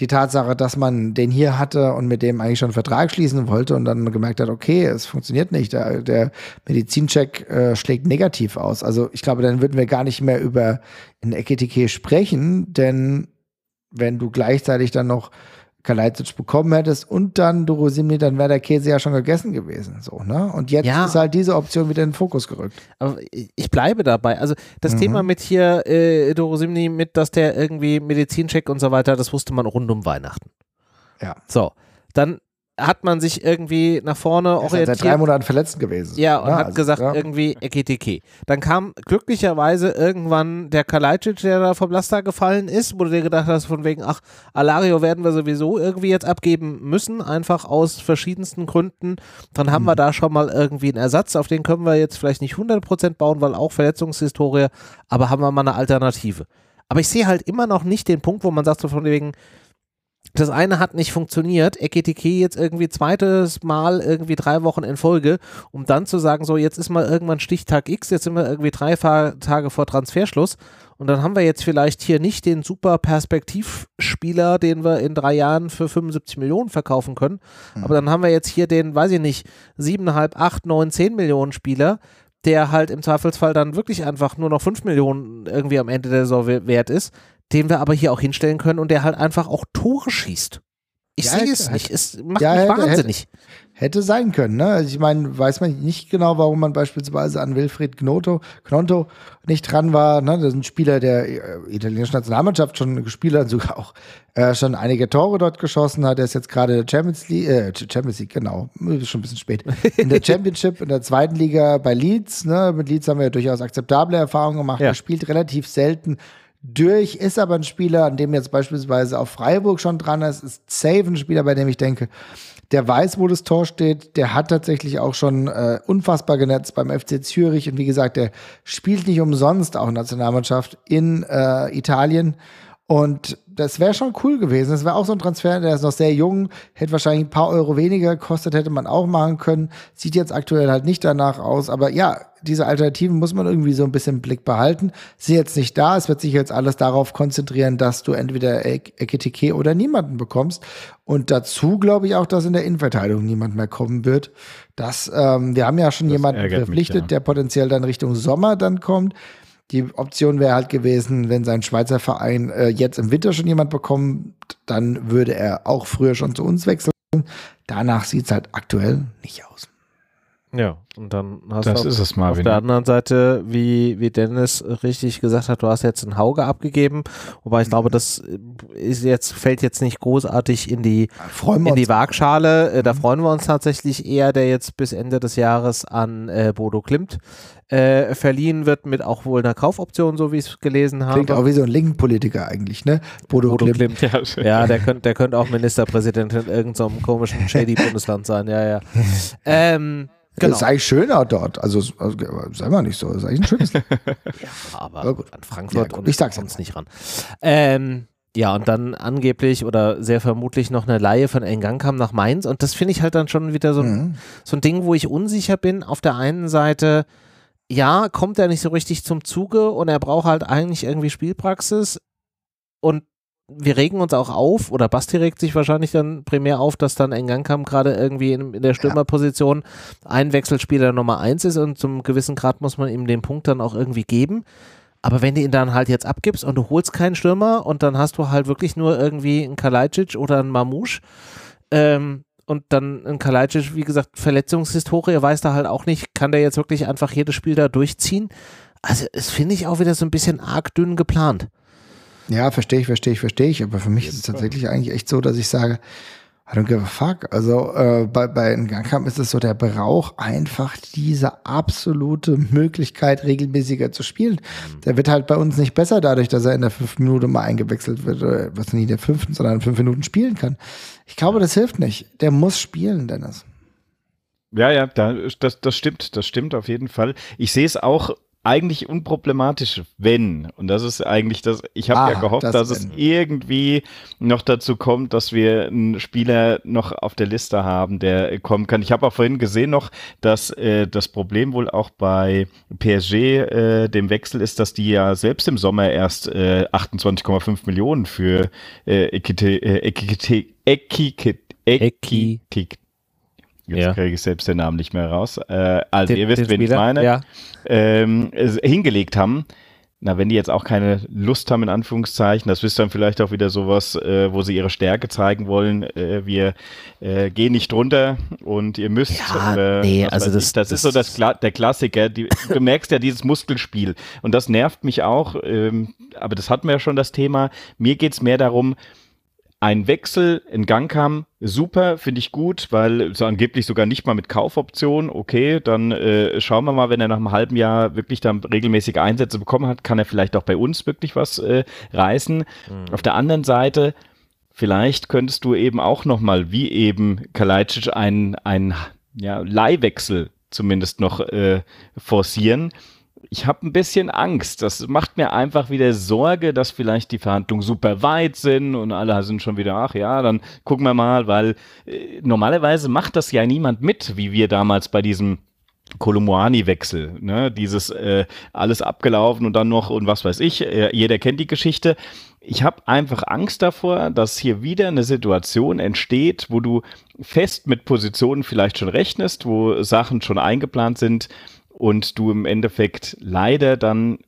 die Tatsache, dass man den hier hatte und mit dem eigentlich schon einen Vertrag schließen wollte und dann gemerkt hat, okay, es funktioniert nicht, der, der Medizincheck äh, schlägt negativ aus. Also ich glaube, dann würden wir gar nicht mehr über ein Ekitike sprechen, denn wenn du gleichzeitig dann noch Kalajdzic bekommen hättest und dann Durosimni, dann wäre der Käse ja schon gegessen gewesen. So, ne? Und jetzt ja. ist halt diese Option wieder in den Fokus gerückt. Aber ich bleibe dabei. Also das mhm. Thema mit hier äh, Durosimni, mit dass der irgendwie Medizincheck und so weiter, das wusste man rund um Weihnachten. Ja. So, dann hat man sich irgendwie nach vorne er orientiert. Ist seit drei Monaten verletzt gewesen. Ja, und ja, hat also, gesagt, ja. irgendwie Eketeke. Dann kam glücklicherweise irgendwann der Kalajdzic, der da vom Laster gefallen ist, wo du dir gedacht hast, von wegen, ach, Alario werden wir sowieso irgendwie jetzt abgeben müssen, einfach aus verschiedensten Gründen. Dann haben mhm. wir da schon mal irgendwie einen Ersatz, auf den können wir jetzt vielleicht nicht 100% bauen, weil auch Verletzungshistorie, aber haben wir mal eine Alternative. Aber ich sehe halt immer noch nicht den Punkt, wo man sagt, so von wegen, das eine hat nicht funktioniert, Eketike jetzt irgendwie zweites Mal irgendwie drei Wochen in Folge, um dann zu sagen, so jetzt ist mal irgendwann Stichtag X, jetzt sind wir irgendwie drei Tage vor Transferschluss. Und dann haben wir jetzt vielleicht hier nicht den super Perspektivspieler, den wir in drei Jahren für 75 Millionen verkaufen können, mhm. aber dann haben wir jetzt hier den, weiß ich nicht, siebeneinhalb, acht, neun, zehn Millionen Spieler, der halt im Zweifelsfall dann wirklich einfach nur noch 5 Millionen irgendwie am Ende der Saison wert ist, den wir aber hier auch hinstellen können und der halt einfach auch Tore schießt. Ich ja, sehe es nicht. Es macht ja, mich hätte, wahnsinnig. Hätte, hätte, sein können, ne? Also ich meine, weiß man nicht genau, warum man beispielsweise an Wilfried Knotto, Knonto nicht dran war. Ne? Das ist ein Spieler der äh, italienischen Nationalmannschaft schon gespielt hat, sogar auch äh, schon einige Tore dort geschossen hat. Er ist jetzt gerade Champions League, äh, Champions League, genau, schon ein bisschen spät. In der *laughs* Championship, in der zweiten Liga bei Leeds. Ne? Mit Leeds haben wir ja durchaus akzeptable Erfahrungen gemacht. Ja. Er spielt relativ selten durch, ist aber ein Spieler, an dem jetzt beispielsweise auch Freiburg schon dran ist, ist safe ein Spieler, bei dem ich denke, der weiß, wo das Tor steht, der hat tatsächlich auch schon äh, unfassbar genetzt beim FC Zürich. Und wie gesagt, der spielt nicht umsonst auch Nationalmannschaft in äh, Italien. Und das wäre schon cool gewesen. Das wäre auch so ein Transfer, der ist noch sehr jung, hätte wahrscheinlich ein paar Euro weniger gekostet, hätte man auch machen können. Sieht jetzt aktuell halt nicht danach aus. Aber ja, diese Alternativen muss man irgendwie so ein bisschen im Blick behalten. Sie jetzt nicht da. Es wird sich jetzt alles darauf konzentrieren, dass du entweder Eketike oder niemanden bekommst. Und dazu glaube ich auch, dass in der Innenverteidigung niemand mehr kommen wird. Das, ähm, wir haben ja schon das jemanden verpflichtet, mich, ja. der potenziell dann Richtung Sommer dann kommt. Die Option wäre halt gewesen, wenn sein Schweizer Verein äh, jetzt im Winter schon jemand bekommt, dann würde er auch früher schon zu uns wechseln. Danach sieht es halt aktuell nicht aus. Ja, und dann hast das du auf, es, auf der anderen Seite, wie, wie Dennis richtig gesagt hat, du hast jetzt einen Hauge abgegeben, wobei ich glaube, das ist jetzt, fällt jetzt nicht großartig in die, in die Waagschale. Äh, da mhm. freuen wir uns tatsächlich eher, der jetzt bis Ende des Jahres an äh, Bodo Klimt äh, verliehen wird, mit auch wohl einer Kaufoption, so wie ich es gelesen habe. Klingt auch wie so ein Linken-Politiker eigentlich, ne? Bodo, Bodo Klimt. Klimt. Ja, ja, der könnte der könnt auch Ministerpräsident in irgendeinem komischen Shady-Bundesland *laughs* sein, ja, ja. ähm, Genau. Das ist eigentlich schöner dort. Also, sei mal nicht so. Das ist eigentlich ein schönes. *laughs* ja, aber ja, gut. an Frankfurt ja, und ich sag's sonst nicht ran. Ähm, ja, und dann angeblich oder sehr vermutlich noch eine Laie von Engang kam nach Mainz. Und das finde ich halt dann schon wieder so, mhm. so ein Ding, wo ich unsicher bin. Auf der einen Seite, ja, kommt er nicht so richtig zum Zuge und er braucht halt eigentlich irgendwie Spielpraxis. Und wir regen uns auch auf, oder Basti regt sich wahrscheinlich dann primär auf, dass dann Engankam gerade irgendwie in, in, der Stürmerposition ein Wechselspieler Nummer eins ist und zum gewissen Grad muss man ihm den Punkt dann auch irgendwie geben. Aber wenn du ihn dann halt jetzt abgibst und du holst keinen Stürmer und dann hast du halt wirklich nur irgendwie einen Kalajdzic oder einen Mamouche ähm, und dann ein Kalajdzic, wie gesagt, Verletzungshistorie, weiß da halt auch nicht, kann der jetzt wirklich einfach jedes Spiel da durchziehen? Also, das finde ich auch wieder so ein bisschen arg dünn geplant. Ja, verstehe ich, verstehe ich, verstehe ich. Aber für mich ist es tatsächlich eigentlich echt so, dass ich sage, I don't give a fuck. Also äh, bei, bei Gangkamp ist es so, der braucht einfach diese absolute Möglichkeit, regelmäßiger zu spielen. Mhm. Der wird halt bei uns nicht besser dadurch, dass er in der fünften Minute mal eingewechselt wird, was nicht in der fünften, sondern in fünf Minuten spielen kann. Ich glaube, das hilft nicht. Der muss spielen, Dennis. Ja, ja, da, das, das stimmt, das stimmt auf jeden Fall. Ich sehe es auch eigentlich unproblematisch, wenn, und das ist eigentlich das, ich habe ah, ja gehofft, das dass es irgendwie noch dazu kommt, dass wir einen Spieler noch auf der Liste haben, der kommen kann. Ich habe auch vorhin gesehen noch, dass äh, das Problem wohl auch bei PSG äh, dem Wechsel ist, dass die ja selbst im Sommer erst äh, 28,5 Millionen für äh, Ekite, äh, Ekite, Ekite, Ekite, Jetzt ja. kriege ich selbst den Namen nicht mehr raus. Äh, also den, ihr wisst, wen ich meine. Ja. Ähm, hingelegt haben. Na, wenn die jetzt auch keine Lust haben, in Anführungszeichen, das ist dann vielleicht auch wieder sowas, äh, wo sie ihre Stärke zeigen wollen. Äh, wir äh, gehen nicht runter und ihr müsst. Ja, äh, nee, also das, das, das, ist so das, der Klassiker. Die, du merkst ja dieses Muskelspiel. Und das nervt mich auch. Ähm, aber das hatten wir ja schon das Thema. Mir geht es mehr darum, ein Wechsel in Gang kam, super, finde ich gut, weil so angeblich sogar nicht mal mit Kaufoption, okay, dann äh, schauen wir mal, wenn er nach einem halben Jahr wirklich dann regelmäßige Einsätze bekommen hat, kann er vielleicht auch bei uns wirklich was äh, reißen. Mhm. Auf der anderen Seite, vielleicht könntest du eben auch nochmal, wie eben Kalajdzic, einen, einen ja, Leihwechsel zumindest noch äh, forcieren ich habe ein bisschen Angst. Das macht mir einfach wieder Sorge, dass vielleicht die Verhandlungen super weit sind und alle sind schon wieder, ach ja, dann gucken wir mal, weil äh, normalerweise macht das ja niemand mit, wie wir damals bei diesem Kolumuani-Wechsel, ne? dieses äh, alles abgelaufen und dann noch und was weiß ich, äh, jeder kennt die Geschichte. Ich habe einfach Angst davor, dass hier wieder eine Situation entsteht, wo du fest mit Positionen vielleicht schon rechnest, wo Sachen schon eingeplant sind, und du im Endeffekt leider dann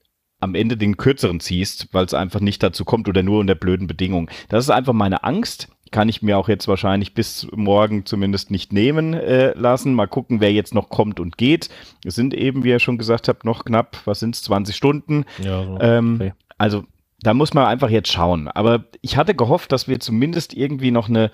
am Ende den kürzeren ziehst, weil es einfach nicht dazu kommt oder nur unter blöden Bedingungen. Das ist einfach meine Angst. Kann ich mir auch jetzt wahrscheinlich bis morgen zumindest nicht nehmen äh, lassen. Mal gucken, wer jetzt noch kommt und geht. Es sind eben, wie ihr schon gesagt habt, noch knapp, was sind es, 20 Stunden. Ja, so. ähm, okay. Also da muss man einfach jetzt schauen. Aber ich hatte gehofft, dass wir zumindest irgendwie noch eine,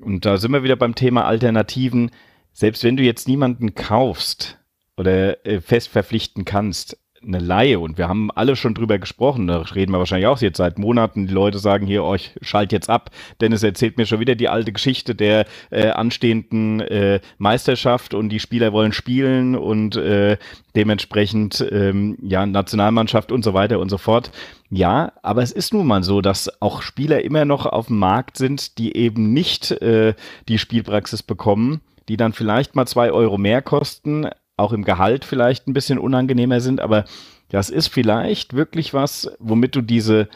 und da sind wir wieder beim Thema Alternativen, selbst wenn du jetzt niemanden kaufst, oder äh, fest verpflichten kannst, eine Laie, und wir haben alle schon drüber gesprochen, da reden wir wahrscheinlich auch jetzt seit Monaten, die Leute sagen hier, euch oh, schalt jetzt ab, Dennis erzählt mir schon wieder die alte Geschichte der äh, anstehenden äh, Meisterschaft und die Spieler wollen spielen und äh, dementsprechend ähm, ja Nationalmannschaft und so weiter und so fort. Ja, aber es ist nun mal so, dass auch Spieler immer noch auf dem Markt sind, die eben nicht äh, die Spielpraxis bekommen, die dann vielleicht mal zwei Euro mehr kosten, auch im Gehalt vielleicht ein bisschen unangenehmer sind, aber das ist vielleicht wirklich was, womit du diese,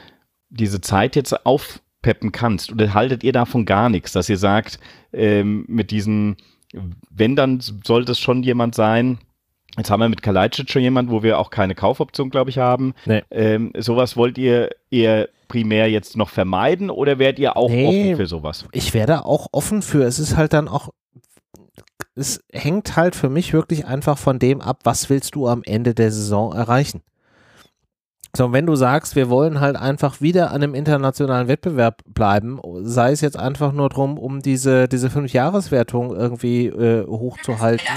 diese Zeit jetzt aufpeppen kannst. Oder haltet ihr davon gar nichts, dass ihr sagt, ähm, mit diesen, wenn, dann sollte es schon jemand sein, Jetzt haben wir mit Kalajdzic schon jemand, wo wir auch keine Kaufoption, glaube ich, haben. Nee. Ähm, sowas wollt ihr eher primär jetzt noch vermeiden oder werdet ihr auch nee, offen für sowas? Ich werde auch offen für. Es ist halt dann auch es hängt halt für mich wirklich einfach von dem ab, was willst du am Ende der Saison erreichen. So, wenn du sagst, wir wollen halt einfach wieder an einem internationalen Wettbewerb bleiben, sei es jetzt einfach nur drum, um diese, diese Fünf-Jahres-Wertung irgendwie äh, hochzuhalten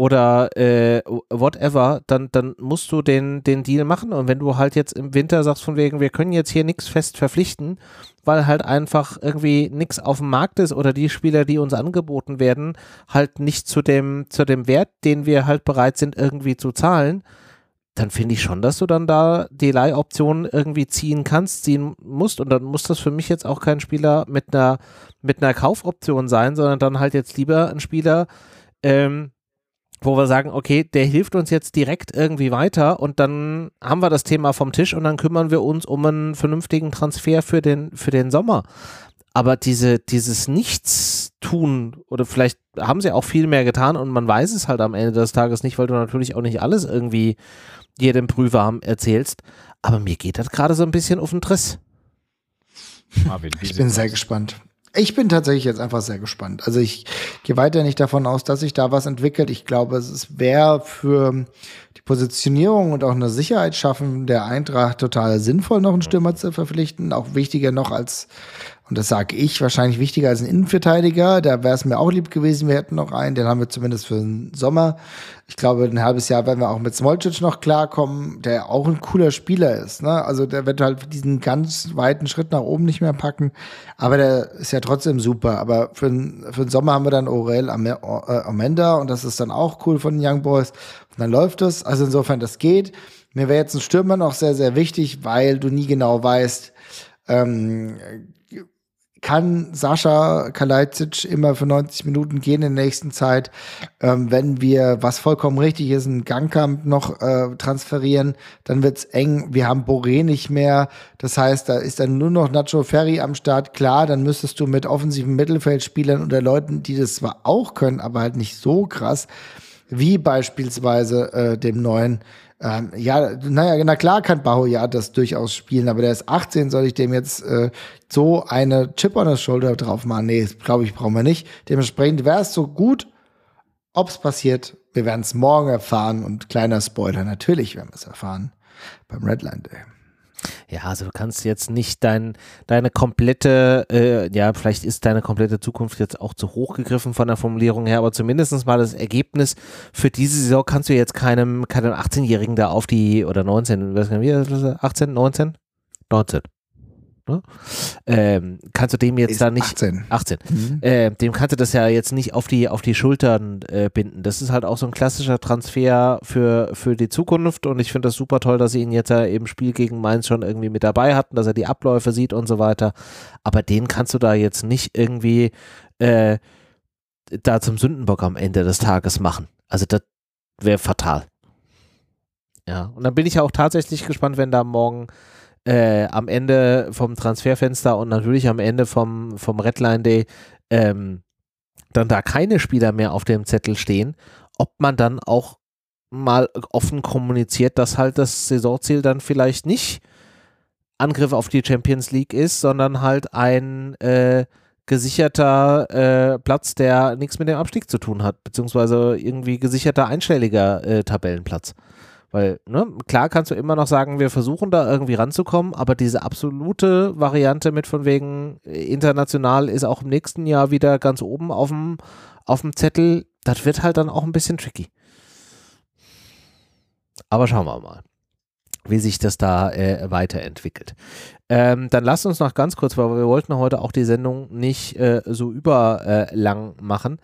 oder äh, whatever, dann, dann musst du den, den Deal machen. Und wenn du halt jetzt im Winter sagst von wegen, wir können jetzt hier nichts fest verpflichten, weil halt einfach irgendwie nichts auf dem Markt ist oder die Spieler, die uns angeboten werden, halt nicht zu dem, zu dem Wert, den wir halt bereit sind, irgendwie zu zahlen, dann finde ich schon, dass du dann da die Leihoption irgendwie ziehen kannst, ziehen musst. Und dann muss das für mich jetzt auch kein Spieler mit einer, mit einer Kaufoption sein, sondern dann halt jetzt lieber ein Spieler, ähm, wo wir sagen, okay, der hilft uns jetzt direkt irgendwie weiter und dann haben wir das Thema vom Tisch und dann kümmern wir uns um einen vernünftigen Transfer für den, für den Sommer. Aber diese, dieses Nichtstun oder vielleicht haben sie auch viel mehr getan und man weiß es halt am Ende des Tages nicht, weil du natürlich auch nicht alles irgendwie jedem Prüfer erzählst. Aber mir geht das gerade so ein bisschen auf den Triss. Marvin, ich bin sehr gespannt. Ich bin tatsächlich jetzt einfach sehr gespannt. Also ich gehe weiter nicht davon aus, dass sich da was entwickelt. Ich glaube, es wäre für die Positionierung und auch eine Sicherheit schaffen der Eintracht total sinnvoll, noch einen Stürmer zu verpflichten. Auch wichtiger noch als und das sage ich, wahrscheinlich wichtiger als ein Innenverteidiger. Da wäre es mir auch lieb gewesen, wir hätten noch einen, den haben wir zumindest für den Sommer. Ich glaube, ein halbes Jahr werden wir auch mit Smolcic noch klarkommen, der auch ein cooler Spieler ist. Ne? Also der wird halt diesen ganz weiten Schritt nach oben nicht mehr packen, aber der ist ja trotzdem super. Aber für, für den Sommer haben wir dann Aurel äh, Amenda und das ist dann auch cool von den Young Boys. Und dann läuft es. Also insofern, das geht. Mir wäre jetzt ein Stürmer noch sehr, sehr wichtig, weil du nie genau weißt, ähm, kann Sascha Kalajdzic immer für 90 Minuten gehen in der nächsten Zeit. Ähm, wenn wir, was vollkommen richtig ist, einen Gangkamp noch äh, transferieren, dann wird's eng. Wir haben Boré nicht mehr. Das heißt, da ist dann nur noch Nacho Ferry am Start. Klar, dann müsstest du mit offensiven Mittelfeldspielern oder Leuten, die das zwar auch können, aber halt nicht so krass, wie beispielsweise äh, dem neuen ähm, ja, naja, na klar kann Baho ja das durchaus spielen, aber der ist 18, soll ich dem jetzt äh, so eine Chip on the Shoulder drauf machen? Nee, glaube ich, brauchen wir nicht. Dementsprechend wäre es so gut, ob es passiert. Wir werden es morgen erfahren und kleiner Spoiler, natürlich werden wir es erfahren beim Redline Day. Ja, also du kannst jetzt nicht dein, deine komplette, äh, ja, vielleicht ist deine komplette Zukunft jetzt auch zu hoch gegriffen von der Formulierung her, aber zumindest mal das Ergebnis für diese Saison kannst du jetzt keinem, keinem 18-Jährigen da auf die, oder 19, was, wie, 18, 19? 19 ne? ähm, kannst du dem jetzt ist da nicht 18, 18 mhm. äh, dem kannst du das ja jetzt nicht auf die auf die Schultern äh, binden. Das ist halt auch so ein klassischer Transfer für für die Zukunft und ich finde das super toll, dass sie ihn jetzt ja im Spiel gegen Mainz schon irgendwie mit dabei hatten, dass er die Abläufe sieht und so weiter. Aber den kannst du da jetzt nicht irgendwie äh, da zum Sündenbock am Ende des Tages machen. Also das wäre fatal. Ja, und dann bin ich ja auch tatsächlich gespannt, wenn da morgen äh, am Ende vom Transferfenster und natürlich am Ende vom, vom Redline Day ähm, dann da keine Spieler mehr auf dem Zettel stehen, ob man dann auch mal offen kommuniziert, dass halt das Saisonziel dann vielleicht nicht Angriff auf die Champions League ist, sondern halt ein äh, gesicherter äh, Platz, der nichts mit dem Abstieg zu tun hat, beziehungsweise irgendwie gesicherter einstelliger äh, Tabellenplatz. Weil, ne, klar kannst du immer noch sagen, wir versuchen da irgendwie ranzukommen, aber diese absolute Variante mit von wegen äh, international ist auch im nächsten Jahr wieder ganz oben auf dem, Zettel, das wird halt dann auch ein bisschen tricky. Aber schauen wir mal, wie sich das da äh, weiterentwickelt. Ähm, dann lasst uns noch ganz kurz, weil wir wollten heute auch die Sendung nicht äh, so überlang äh, machen.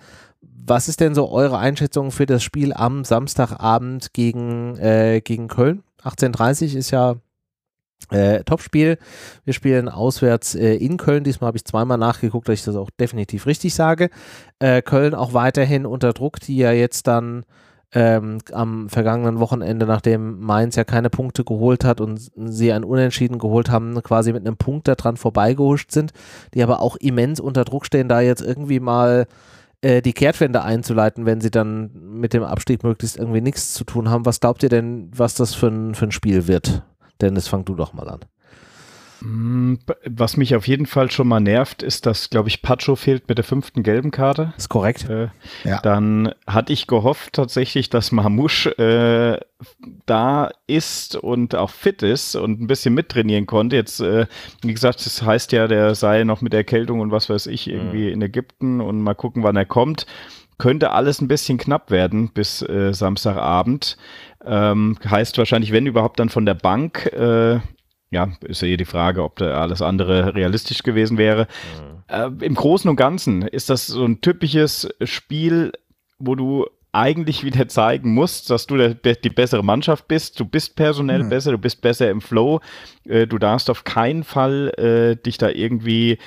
Was ist denn so eure Einschätzung für das Spiel am Samstagabend gegen, äh, gegen Köln? 18.30 ist ja äh, Topspiel. Wir spielen auswärts äh, in Köln. Diesmal habe ich zweimal nachgeguckt, dass ich das auch definitiv richtig sage. Äh, Köln auch weiterhin unter Druck, die ja jetzt dann ähm, am vergangenen Wochenende, nachdem Mainz ja keine Punkte geholt hat und sie ein Unentschieden geholt haben, quasi mit einem Punkt daran vorbeigehuscht sind, die aber auch immens unter Druck stehen, da jetzt irgendwie mal äh, die Kehrtwende einzuleiten, wenn sie dann mit dem Abstieg möglichst irgendwie nichts zu tun haben. Was glaubt ihr denn, was das für ein, für ein Spiel wird? Dennis, fang du doch mal an. Mm, was mich auf jeden Fall schon mal nervt, ist, dass, glaube ich, Pacho fehlt mit der fünften gelben Karte. Ist korrekt. Äh, ja. Dann hatte ich gehofft tatsächlich, dass Mahmouche äh, da ist und auch fit ist und ein bisschen mittrainieren konnte. Jetzt, äh, wie gesagt, das heißt ja, der sei noch mit Erkältung und was weiß ich irgendwie mhm. in Ägypten und mal gucken, wann er kommt. Könnte alles ein bisschen knapp werden bis äh, Samstagabend. Ähm, heißt wahrscheinlich, wenn überhaupt, dann von der Bank. Äh, ja, ist ja eh die Frage, ob da alles andere realistisch gewesen wäre. Mhm. Äh, Im Großen und Ganzen ist das so ein typisches Spiel, wo du eigentlich wieder zeigen musst, dass du der, die bessere Mannschaft bist. Du bist personell mhm. besser, du bist besser im Flow. Äh, du darfst auf keinen Fall äh, dich da irgendwie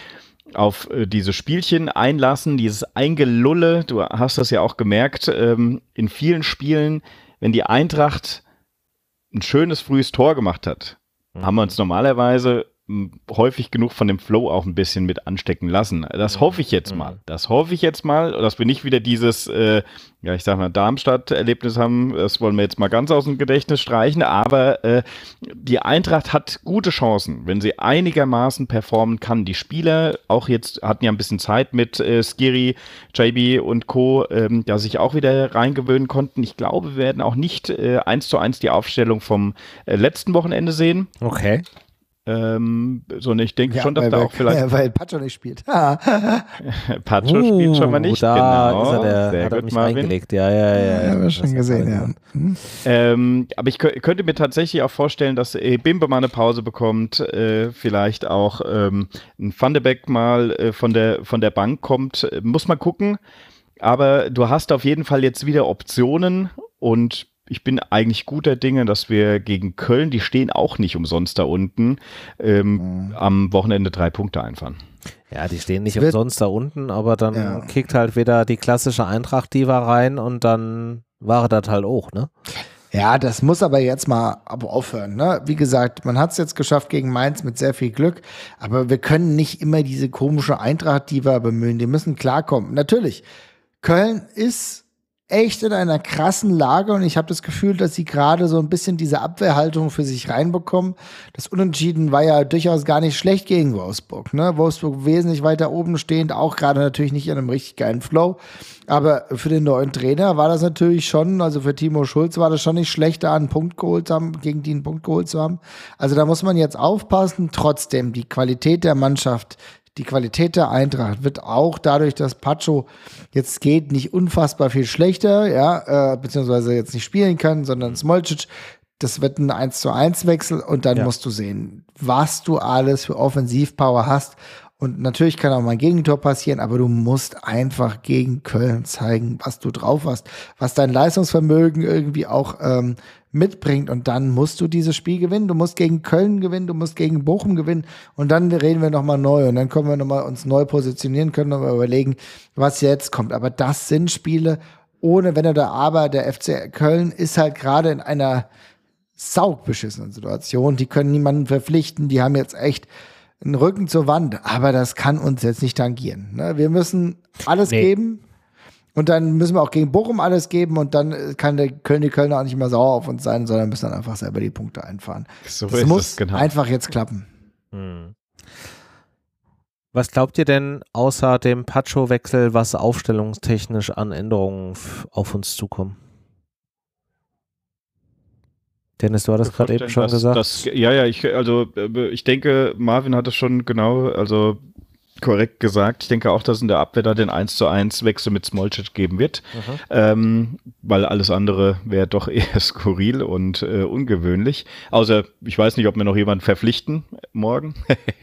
auf äh, diese Spielchen einlassen, dieses Eingelulle. Du hast das ja auch gemerkt ähm, in vielen Spielen, wenn die Eintracht ein schönes frühes Tor gemacht hat. Haben wir uns normalerweise häufig genug von dem Flow auch ein bisschen mit anstecken lassen. Das mhm. hoffe ich jetzt mal. Mhm. Das hoffe ich jetzt mal, dass wir nicht wieder dieses, äh, ja, ich sag mal, Darmstadt-Erlebnis haben. Das wollen wir jetzt mal ganz aus dem Gedächtnis streichen. Aber äh, die Eintracht hat gute Chancen, wenn sie einigermaßen performen kann. Die Spieler, auch jetzt hatten ja ein bisschen Zeit mit äh, Skiri, JB und Co., ähm, da sich auch wieder reingewöhnen konnten. Ich glaube, wir werden auch nicht äh, eins zu eins die Aufstellung vom äh, letzten Wochenende sehen. Okay. Ähm, so, und ich denke ja, schon, dass da auch vielleicht. Ja, *laughs* weil Pacho nicht spielt. *laughs* Pacho uh, spielt schon mal nicht. Da genau. ist er der, Sehr hat gut, Marvin. Eingelegt. Ja, ja, ja. ja, haben wir schon gesehen, ja. Hm. Ähm, aber ich könnte mir tatsächlich auch vorstellen, dass äh, Bimbe mal eine Pause bekommt, äh, vielleicht auch ähm, ein Van de Beek mal äh, von, der, von der Bank kommt. Muss man gucken. Aber du hast auf jeden Fall jetzt wieder Optionen und ich bin eigentlich guter Dinge, dass wir gegen Köln, die stehen auch nicht umsonst da unten, ähm, mhm. am Wochenende drei Punkte einfahren. Ja, die stehen nicht umsonst da unten, aber dann ja. kickt halt wieder die klassische Eintracht-Diva rein und dann war das halt auch, ne? Ja, das muss aber jetzt mal aufhören. Ne? Wie gesagt, man hat es jetzt geschafft gegen Mainz mit sehr viel Glück, aber wir können nicht immer diese komische Eintracht-Diva bemühen. Die müssen klarkommen. Natürlich, Köln ist echt in einer krassen Lage und ich habe das Gefühl, dass sie gerade so ein bisschen diese Abwehrhaltung für sich reinbekommen. Das Unentschieden war ja durchaus gar nicht schlecht gegen Wolfsburg. Ne? Wolfsburg wesentlich weiter oben stehend, auch gerade natürlich nicht in einem richtig geilen Flow. Aber für den neuen Trainer war das natürlich schon, also für Timo Schulz war das schon nicht schlecht, da einen Punkt geholt zu haben, gegen die einen Punkt geholt zu haben. Also da muss man jetzt aufpassen. Trotzdem, die Qualität der Mannschaft die Qualität der Eintracht wird auch dadurch, dass Pacho jetzt geht, nicht unfassbar viel schlechter, ja, äh, beziehungsweise jetzt nicht spielen kann, sondern Smolcic. Das wird ein 1 zu 1 Wechsel und dann ja. musst du sehen, was du alles für Offensivpower hast. Und natürlich kann auch mal ein Gegentor passieren, aber du musst einfach gegen Köln zeigen, was du drauf hast, was dein Leistungsvermögen irgendwie auch ähm, mitbringt. Und dann musst du dieses Spiel gewinnen. Du musst gegen Köln gewinnen, du musst gegen Bochum gewinnen. Und dann reden wir nochmal neu. Und dann können wir nochmal uns neu positionieren, können nochmal überlegen, was jetzt kommt. Aber das sind Spiele ohne Wenn oder Aber. Der FC Köln ist halt gerade in einer saugbeschissenen Situation. Die können niemanden verpflichten. Die haben jetzt echt einen Rücken zur Wand. Aber das kann uns jetzt nicht tangieren. Ne? Wir müssen alles nee. geben. Und dann müssen wir auch gegen Bochum alles geben und dann kann der, können die Kölner auch nicht mehr sauer auf uns sein, sondern müssen dann einfach selber die Punkte einfahren. So das muss genau. einfach jetzt klappen. Hm. Was glaubt ihr denn außer dem Pacho-Wechsel, was aufstellungstechnisch an Änderungen auf uns zukommen? Dennis, du hattest gerade eben schon dass, gesagt. Dass, ja, ja, ich, also äh, ich denke, Marvin hat es schon genau, also korrekt gesagt. Ich denke auch, dass in der Abwehr da den 1 zu 1 Wechsel mit Smolcic geben wird, ähm, weil alles andere wäre doch *laughs* eher skurril und äh, ungewöhnlich. Außer, ich weiß nicht, ob wir noch jemanden verpflichten morgen.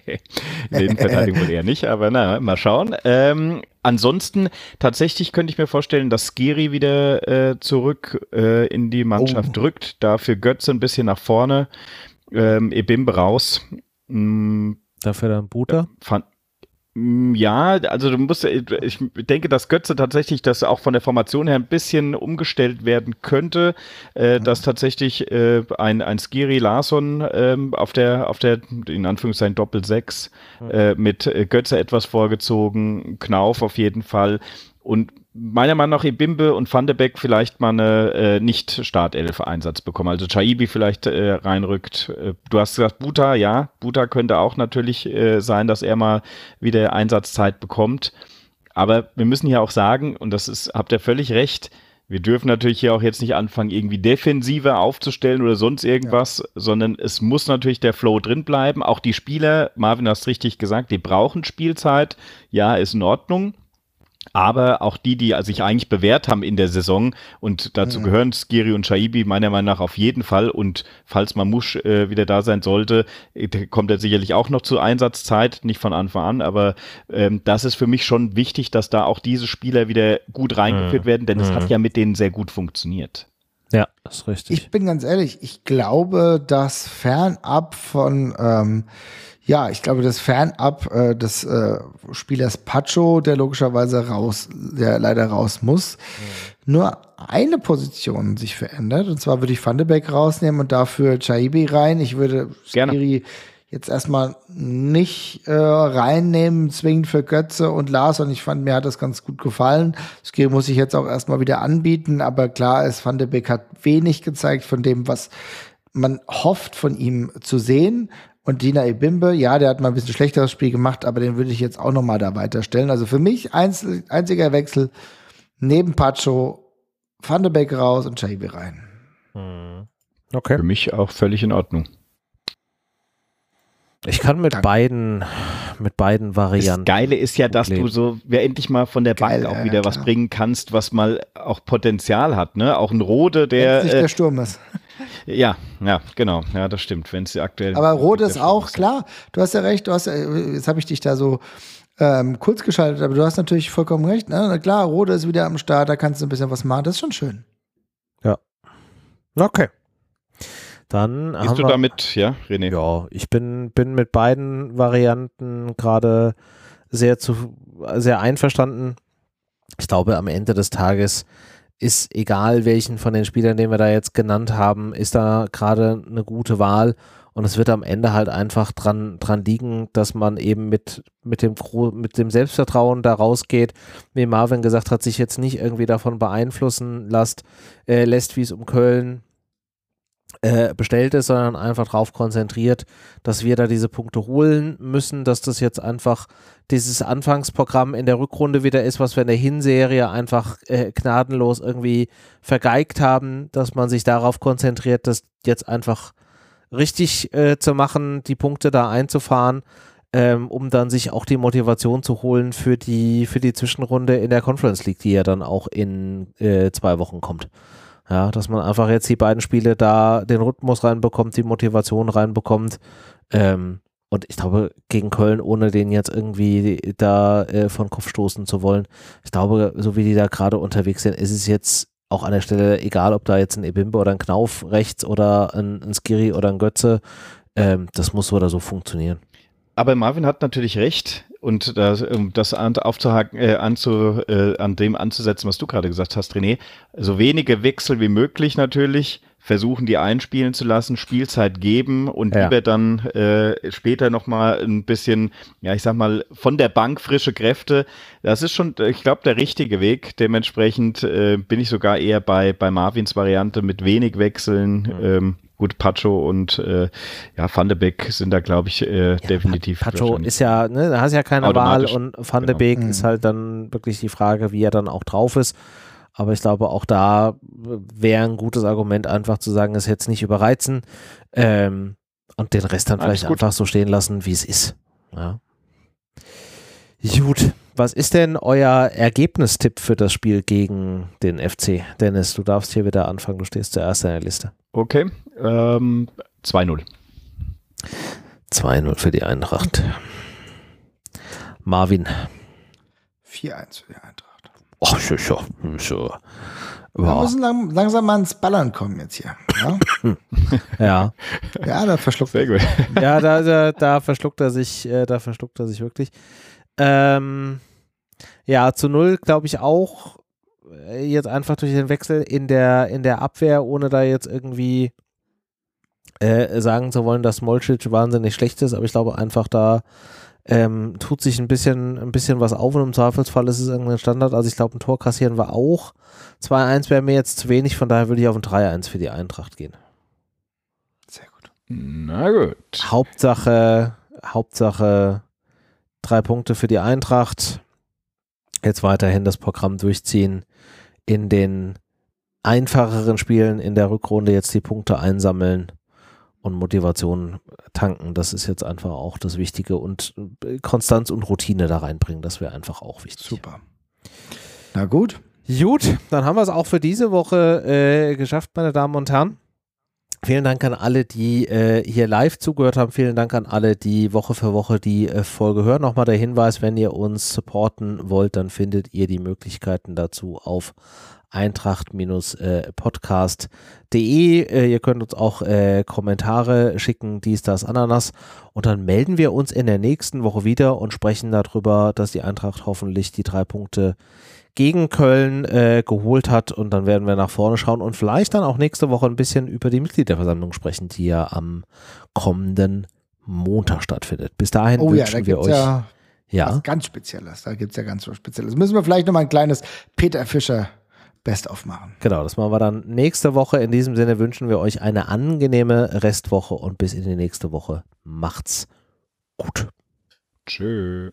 *laughs* den Verteidigung wohl eher nicht, aber na, mal schauen. Ähm, ansonsten, tatsächlich könnte ich mir vorstellen, dass Skiri wieder äh, zurück äh, in die Mannschaft oh. drückt. Dafür Götze ein bisschen nach vorne, ähm, Ebimbe raus. Mm, Dafür dann Buter? Fand, ja, also du musst, äh, ich denke, dass Götze tatsächlich das auch von der Formation her ein bisschen umgestellt werden könnte, äh, mhm. dass tatsächlich äh, ein, ein Skiri Larsson äh, auf der, auf der, in Anführungszeichen Doppel 6 mhm. äh, mit äh, Götze etwas vorgezogen, Knauf auf jeden Fall und meiner Meinung nach Ebimbe und Van de Beek vielleicht mal eine äh, Nicht-Startelf-Einsatz bekommen. Also Chaibi vielleicht äh, reinrückt. Äh, du hast gesagt, Buta, ja, Buta könnte auch natürlich äh, sein, dass er mal wieder Einsatzzeit bekommt. Aber wir müssen hier auch sagen, und das ist, habt ihr völlig recht, wir dürfen natürlich hier auch jetzt nicht anfangen, irgendwie defensiver aufzustellen oder sonst irgendwas, ja. sondern es muss natürlich der Flow drin bleiben. Auch die Spieler, Marvin hast richtig gesagt, die brauchen Spielzeit. Ja, ist in Ordnung aber auch die, die sich eigentlich bewährt haben in der Saison und dazu mhm. gehören Skiri und Shaibi meiner Meinung nach auf jeden Fall und falls Mamouche äh, wieder da sein sollte, äh, kommt er sicherlich auch noch zur Einsatzzeit, nicht von Anfang an, aber ähm, das ist für mich schon wichtig, dass da auch diese Spieler wieder gut reingeführt mhm. werden, denn es hat mhm. ja mit denen sehr gut funktioniert. Ja, das ist richtig. Ich bin ganz ehrlich, ich glaube, dass fernab von ähm, ja, ich glaube, das Fernab äh, des äh, Spielers Pacho, der logischerweise raus, der leider raus muss, mhm. nur eine Position sich verändert. Und zwar würde ich Van de Beek rausnehmen und dafür Chaibi rein. Ich würde Skiri jetzt erstmal nicht äh, reinnehmen, zwingend für Götze und Lars. Und ich fand, mir hat das ganz gut gefallen. Skiri muss ich jetzt auch erstmal wieder anbieten. Aber klar ist, Van de Beek hat wenig gezeigt von dem, was man hofft von ihm zu sehen. Und Dina Ebimbe, ja, der hat mal ein bisschen schlechteres Spiel gemacht, aber den würde ich jetzt auch nochmal da weiterstellen. Also für mich einzel, einziger Wechsel neben Pacho, Van de Beek raus und Chaibi rein. Hm. Okay. Für mich auch völlig in Ordnung. Ich kann mit Danke. beiden, mit beiden Varianten. Das Geile ist ja, dass du so ja, endlich mal von der Geil, Bank auch wieder ja, was bringen kannst, was mal auch Potenzial hat, ne? Auch ein Rode, Wenn der, es nicht äh, der Sturm ist. Ja, ja, genau, ja, das stimmt, wenn es aktuell. Aber Rode der ist auch, klar, du hast ja recht, du hast, ja- jetzt habe ich dich da so ähm, kurz geschaltet, aber du hast natürlich vollkommen recht. Ne? Na Klar, Rode ist wieder am Start, da kannst du ein bisschen was machen, das ist schon schön. Okay. Dann Bist haben du wir, damit, ja, René? Ja, ich bin, bin mit beiden Varianten gerade sehr zu, sehr einverstanden. Ich glaube, am Ende des Tages ist egal, welchen von den Spielern, den wir da jetzt genannt haben, ist da gerade eine gute Wahl. Und es wird am Ende halt einfach dran, dran liegen, dass man eben mit, mit, dem, mit dem Selbstvertrauen da rausgeht, wie Marvin gesagt hat, sich jetzt nicht irgendwie davon beeinflussen lässt, äh, lässt wie es um Köln äh, bestellt ist, sondern einfach darauf konzentriert, dass wir da diese Punkte holen müssen, dass das jetzt einfach dieses Anfangsprogramm in der Rückrunde wieder ist, was wir in der Hinserie einfach äh, gnadenlos irgendwie vergeigt haben, dass man sich darauf konzentriert, das jetzt einfach richtig äh, zu machen, die Punkte da einzufahren, ähm, um dann sich auch die Motivation zu holen für die, für die Zwischenrunde in der Conference League, die ja dann auch in äh, zwei Wochen kommt. Ja, dass man einfach jetzt die beiden Spiele da den Rhythmus reinbekommt, die Motivation reinbekommt. Ähm, und ich glaube, gegen Köln, ohne den jetzt irgendwie da äh, von Kopf stoßen zu wollen, ich glaube, so wie die da gerade unterwegs sind, ist es jetzt auch an der Stelle egal, ob da jetzt ein Ebimbe oder ein Knauf rechts oder ein, ein Skiri oder ein Götze. Ähm, das muss so oder so funktionieren. Aber Marvin hat natürlich recht und das, um das an, aufzuhaken, äh, anzu, äh, an dem anzusetzen, was du gerade gesagt hast, René, so wenige Wechsel wie möglich natürlich, versuchen die einspielen zu lassen, Spielzeit geben und Ja. lieber dann äh, später nochmal ein bisschen, ja ich sag mal, von der Bank frische Kräfte. Das ist schon, ich glaube, der richtige Weg. Dementsprechend äh, bin ich sogar eher bei, bei Marvins Variante mit wenig Wechseln. Ähm, gut, Pacho und äh, ja, Van de Beek sind da, glaube ich, äh, definitiv. Pacho ist ja, ne, da hast ja keine Wahl und Van de Beek Mhm. ist halt dann wirklich die Frage, wie er dann auch drauf ist. Aber ich glaube, auch da wäre ein gutes Argument, einfach zu sagen, es jetzt nicht überreizen ähm, und den Rest dann Alles vielleicht gut. einfach so stehen lassen, wie es ist. Ja. Gut, was ist denn euer Ergebnistipp für das Spiel gegen den FC? Dennis, du darfst hier wieder anfangen, du stehst zuerst in der Liste. Okay, ähm, 2-0. 2-0 für die Eintracht. Marvin. 4-1 für die Eintracht. Oh, ja, ja, ja. Wir müssen lang, langsam mal ins Ballern kommen jetzt hier. Ja, *laughs* ja. ja da verschluckt gut. ja da, da, da verschluckt er sich, äh, da verschluckt er sich wirklich. Ähm, ja, zu null glaube ich auch äh, jetzt einfach durch den Wechsel in der, in der Abwehr, ohne da jetzt irgendwie äh, sagen zu wollen, dass Molcic wahnsinnig schlecht ist, aber ich glaube einfach da ähm, tut sich ein bisschen, ein bisschen was auf und im Zweifelsfall ist es irgendein Standard. Also ich glaube, ein Tor kassieren wir auch. 2-1 wäre mir jetzt zu wenig, von daher würde ich auf ein 3-1 für die Eintracht gehen. Sehr gut. Na gut. Hauptsache, Hauptsache drei Punkte für die Eintracht. Jetzt weiterhin das Programm durchziehen in den einfacheren Spielen in der Rückrunde jetzt die Punkte einsammeln und Motivation tanken. Das ist jetzt einfach auch das Wichtige und äh, Konstanz und Routine da reinbringen. Das wäre einfach auch wichtig. Super. Na gut. Gut, dann haben wir es auch für diese Woche äh, geschafft, meine Damen und Herren. Vielen Dank an alle, die äh, hier live zugehört haben. Vielen Dank an alle, die Woche für Woche die äh, Folge hören. Nochmal der Hinweis, wenn ihr uns supporten wollt, dann findet ihr die Möglichkeiten dazu auf eintracht-podcast.de. Äh, ihr könnt uns auch äh, Kommentare schicken, dies, das, Ananas. Und dann melden wir uns in der nächsten Woche wieder und sprechen darüber, dass die Eintracht hoffentlich die drei Punkte gegen Köln äh, geholt hat und dann werden wir nach vorne schauen und vielleicht dann auch nächste Woche ein bisschen über die Mitgliederversammlung sprechen, die ja am kommenden Montag stattfindet. Bis dahin Oh ja, wünschen da wir euch ja ja, was ganz Spezielles. Da gibt es ja ganz was Spezielles. Müssen wir vielleicht nochmal ein kleines Peter Fischer Best-of machen. genau, das machen wir dann nächste Woche. In diesem Sinne wünschen wir euch eine angenehme Restwoche und bis in die nächste Woche. Macht's gut. Tschö.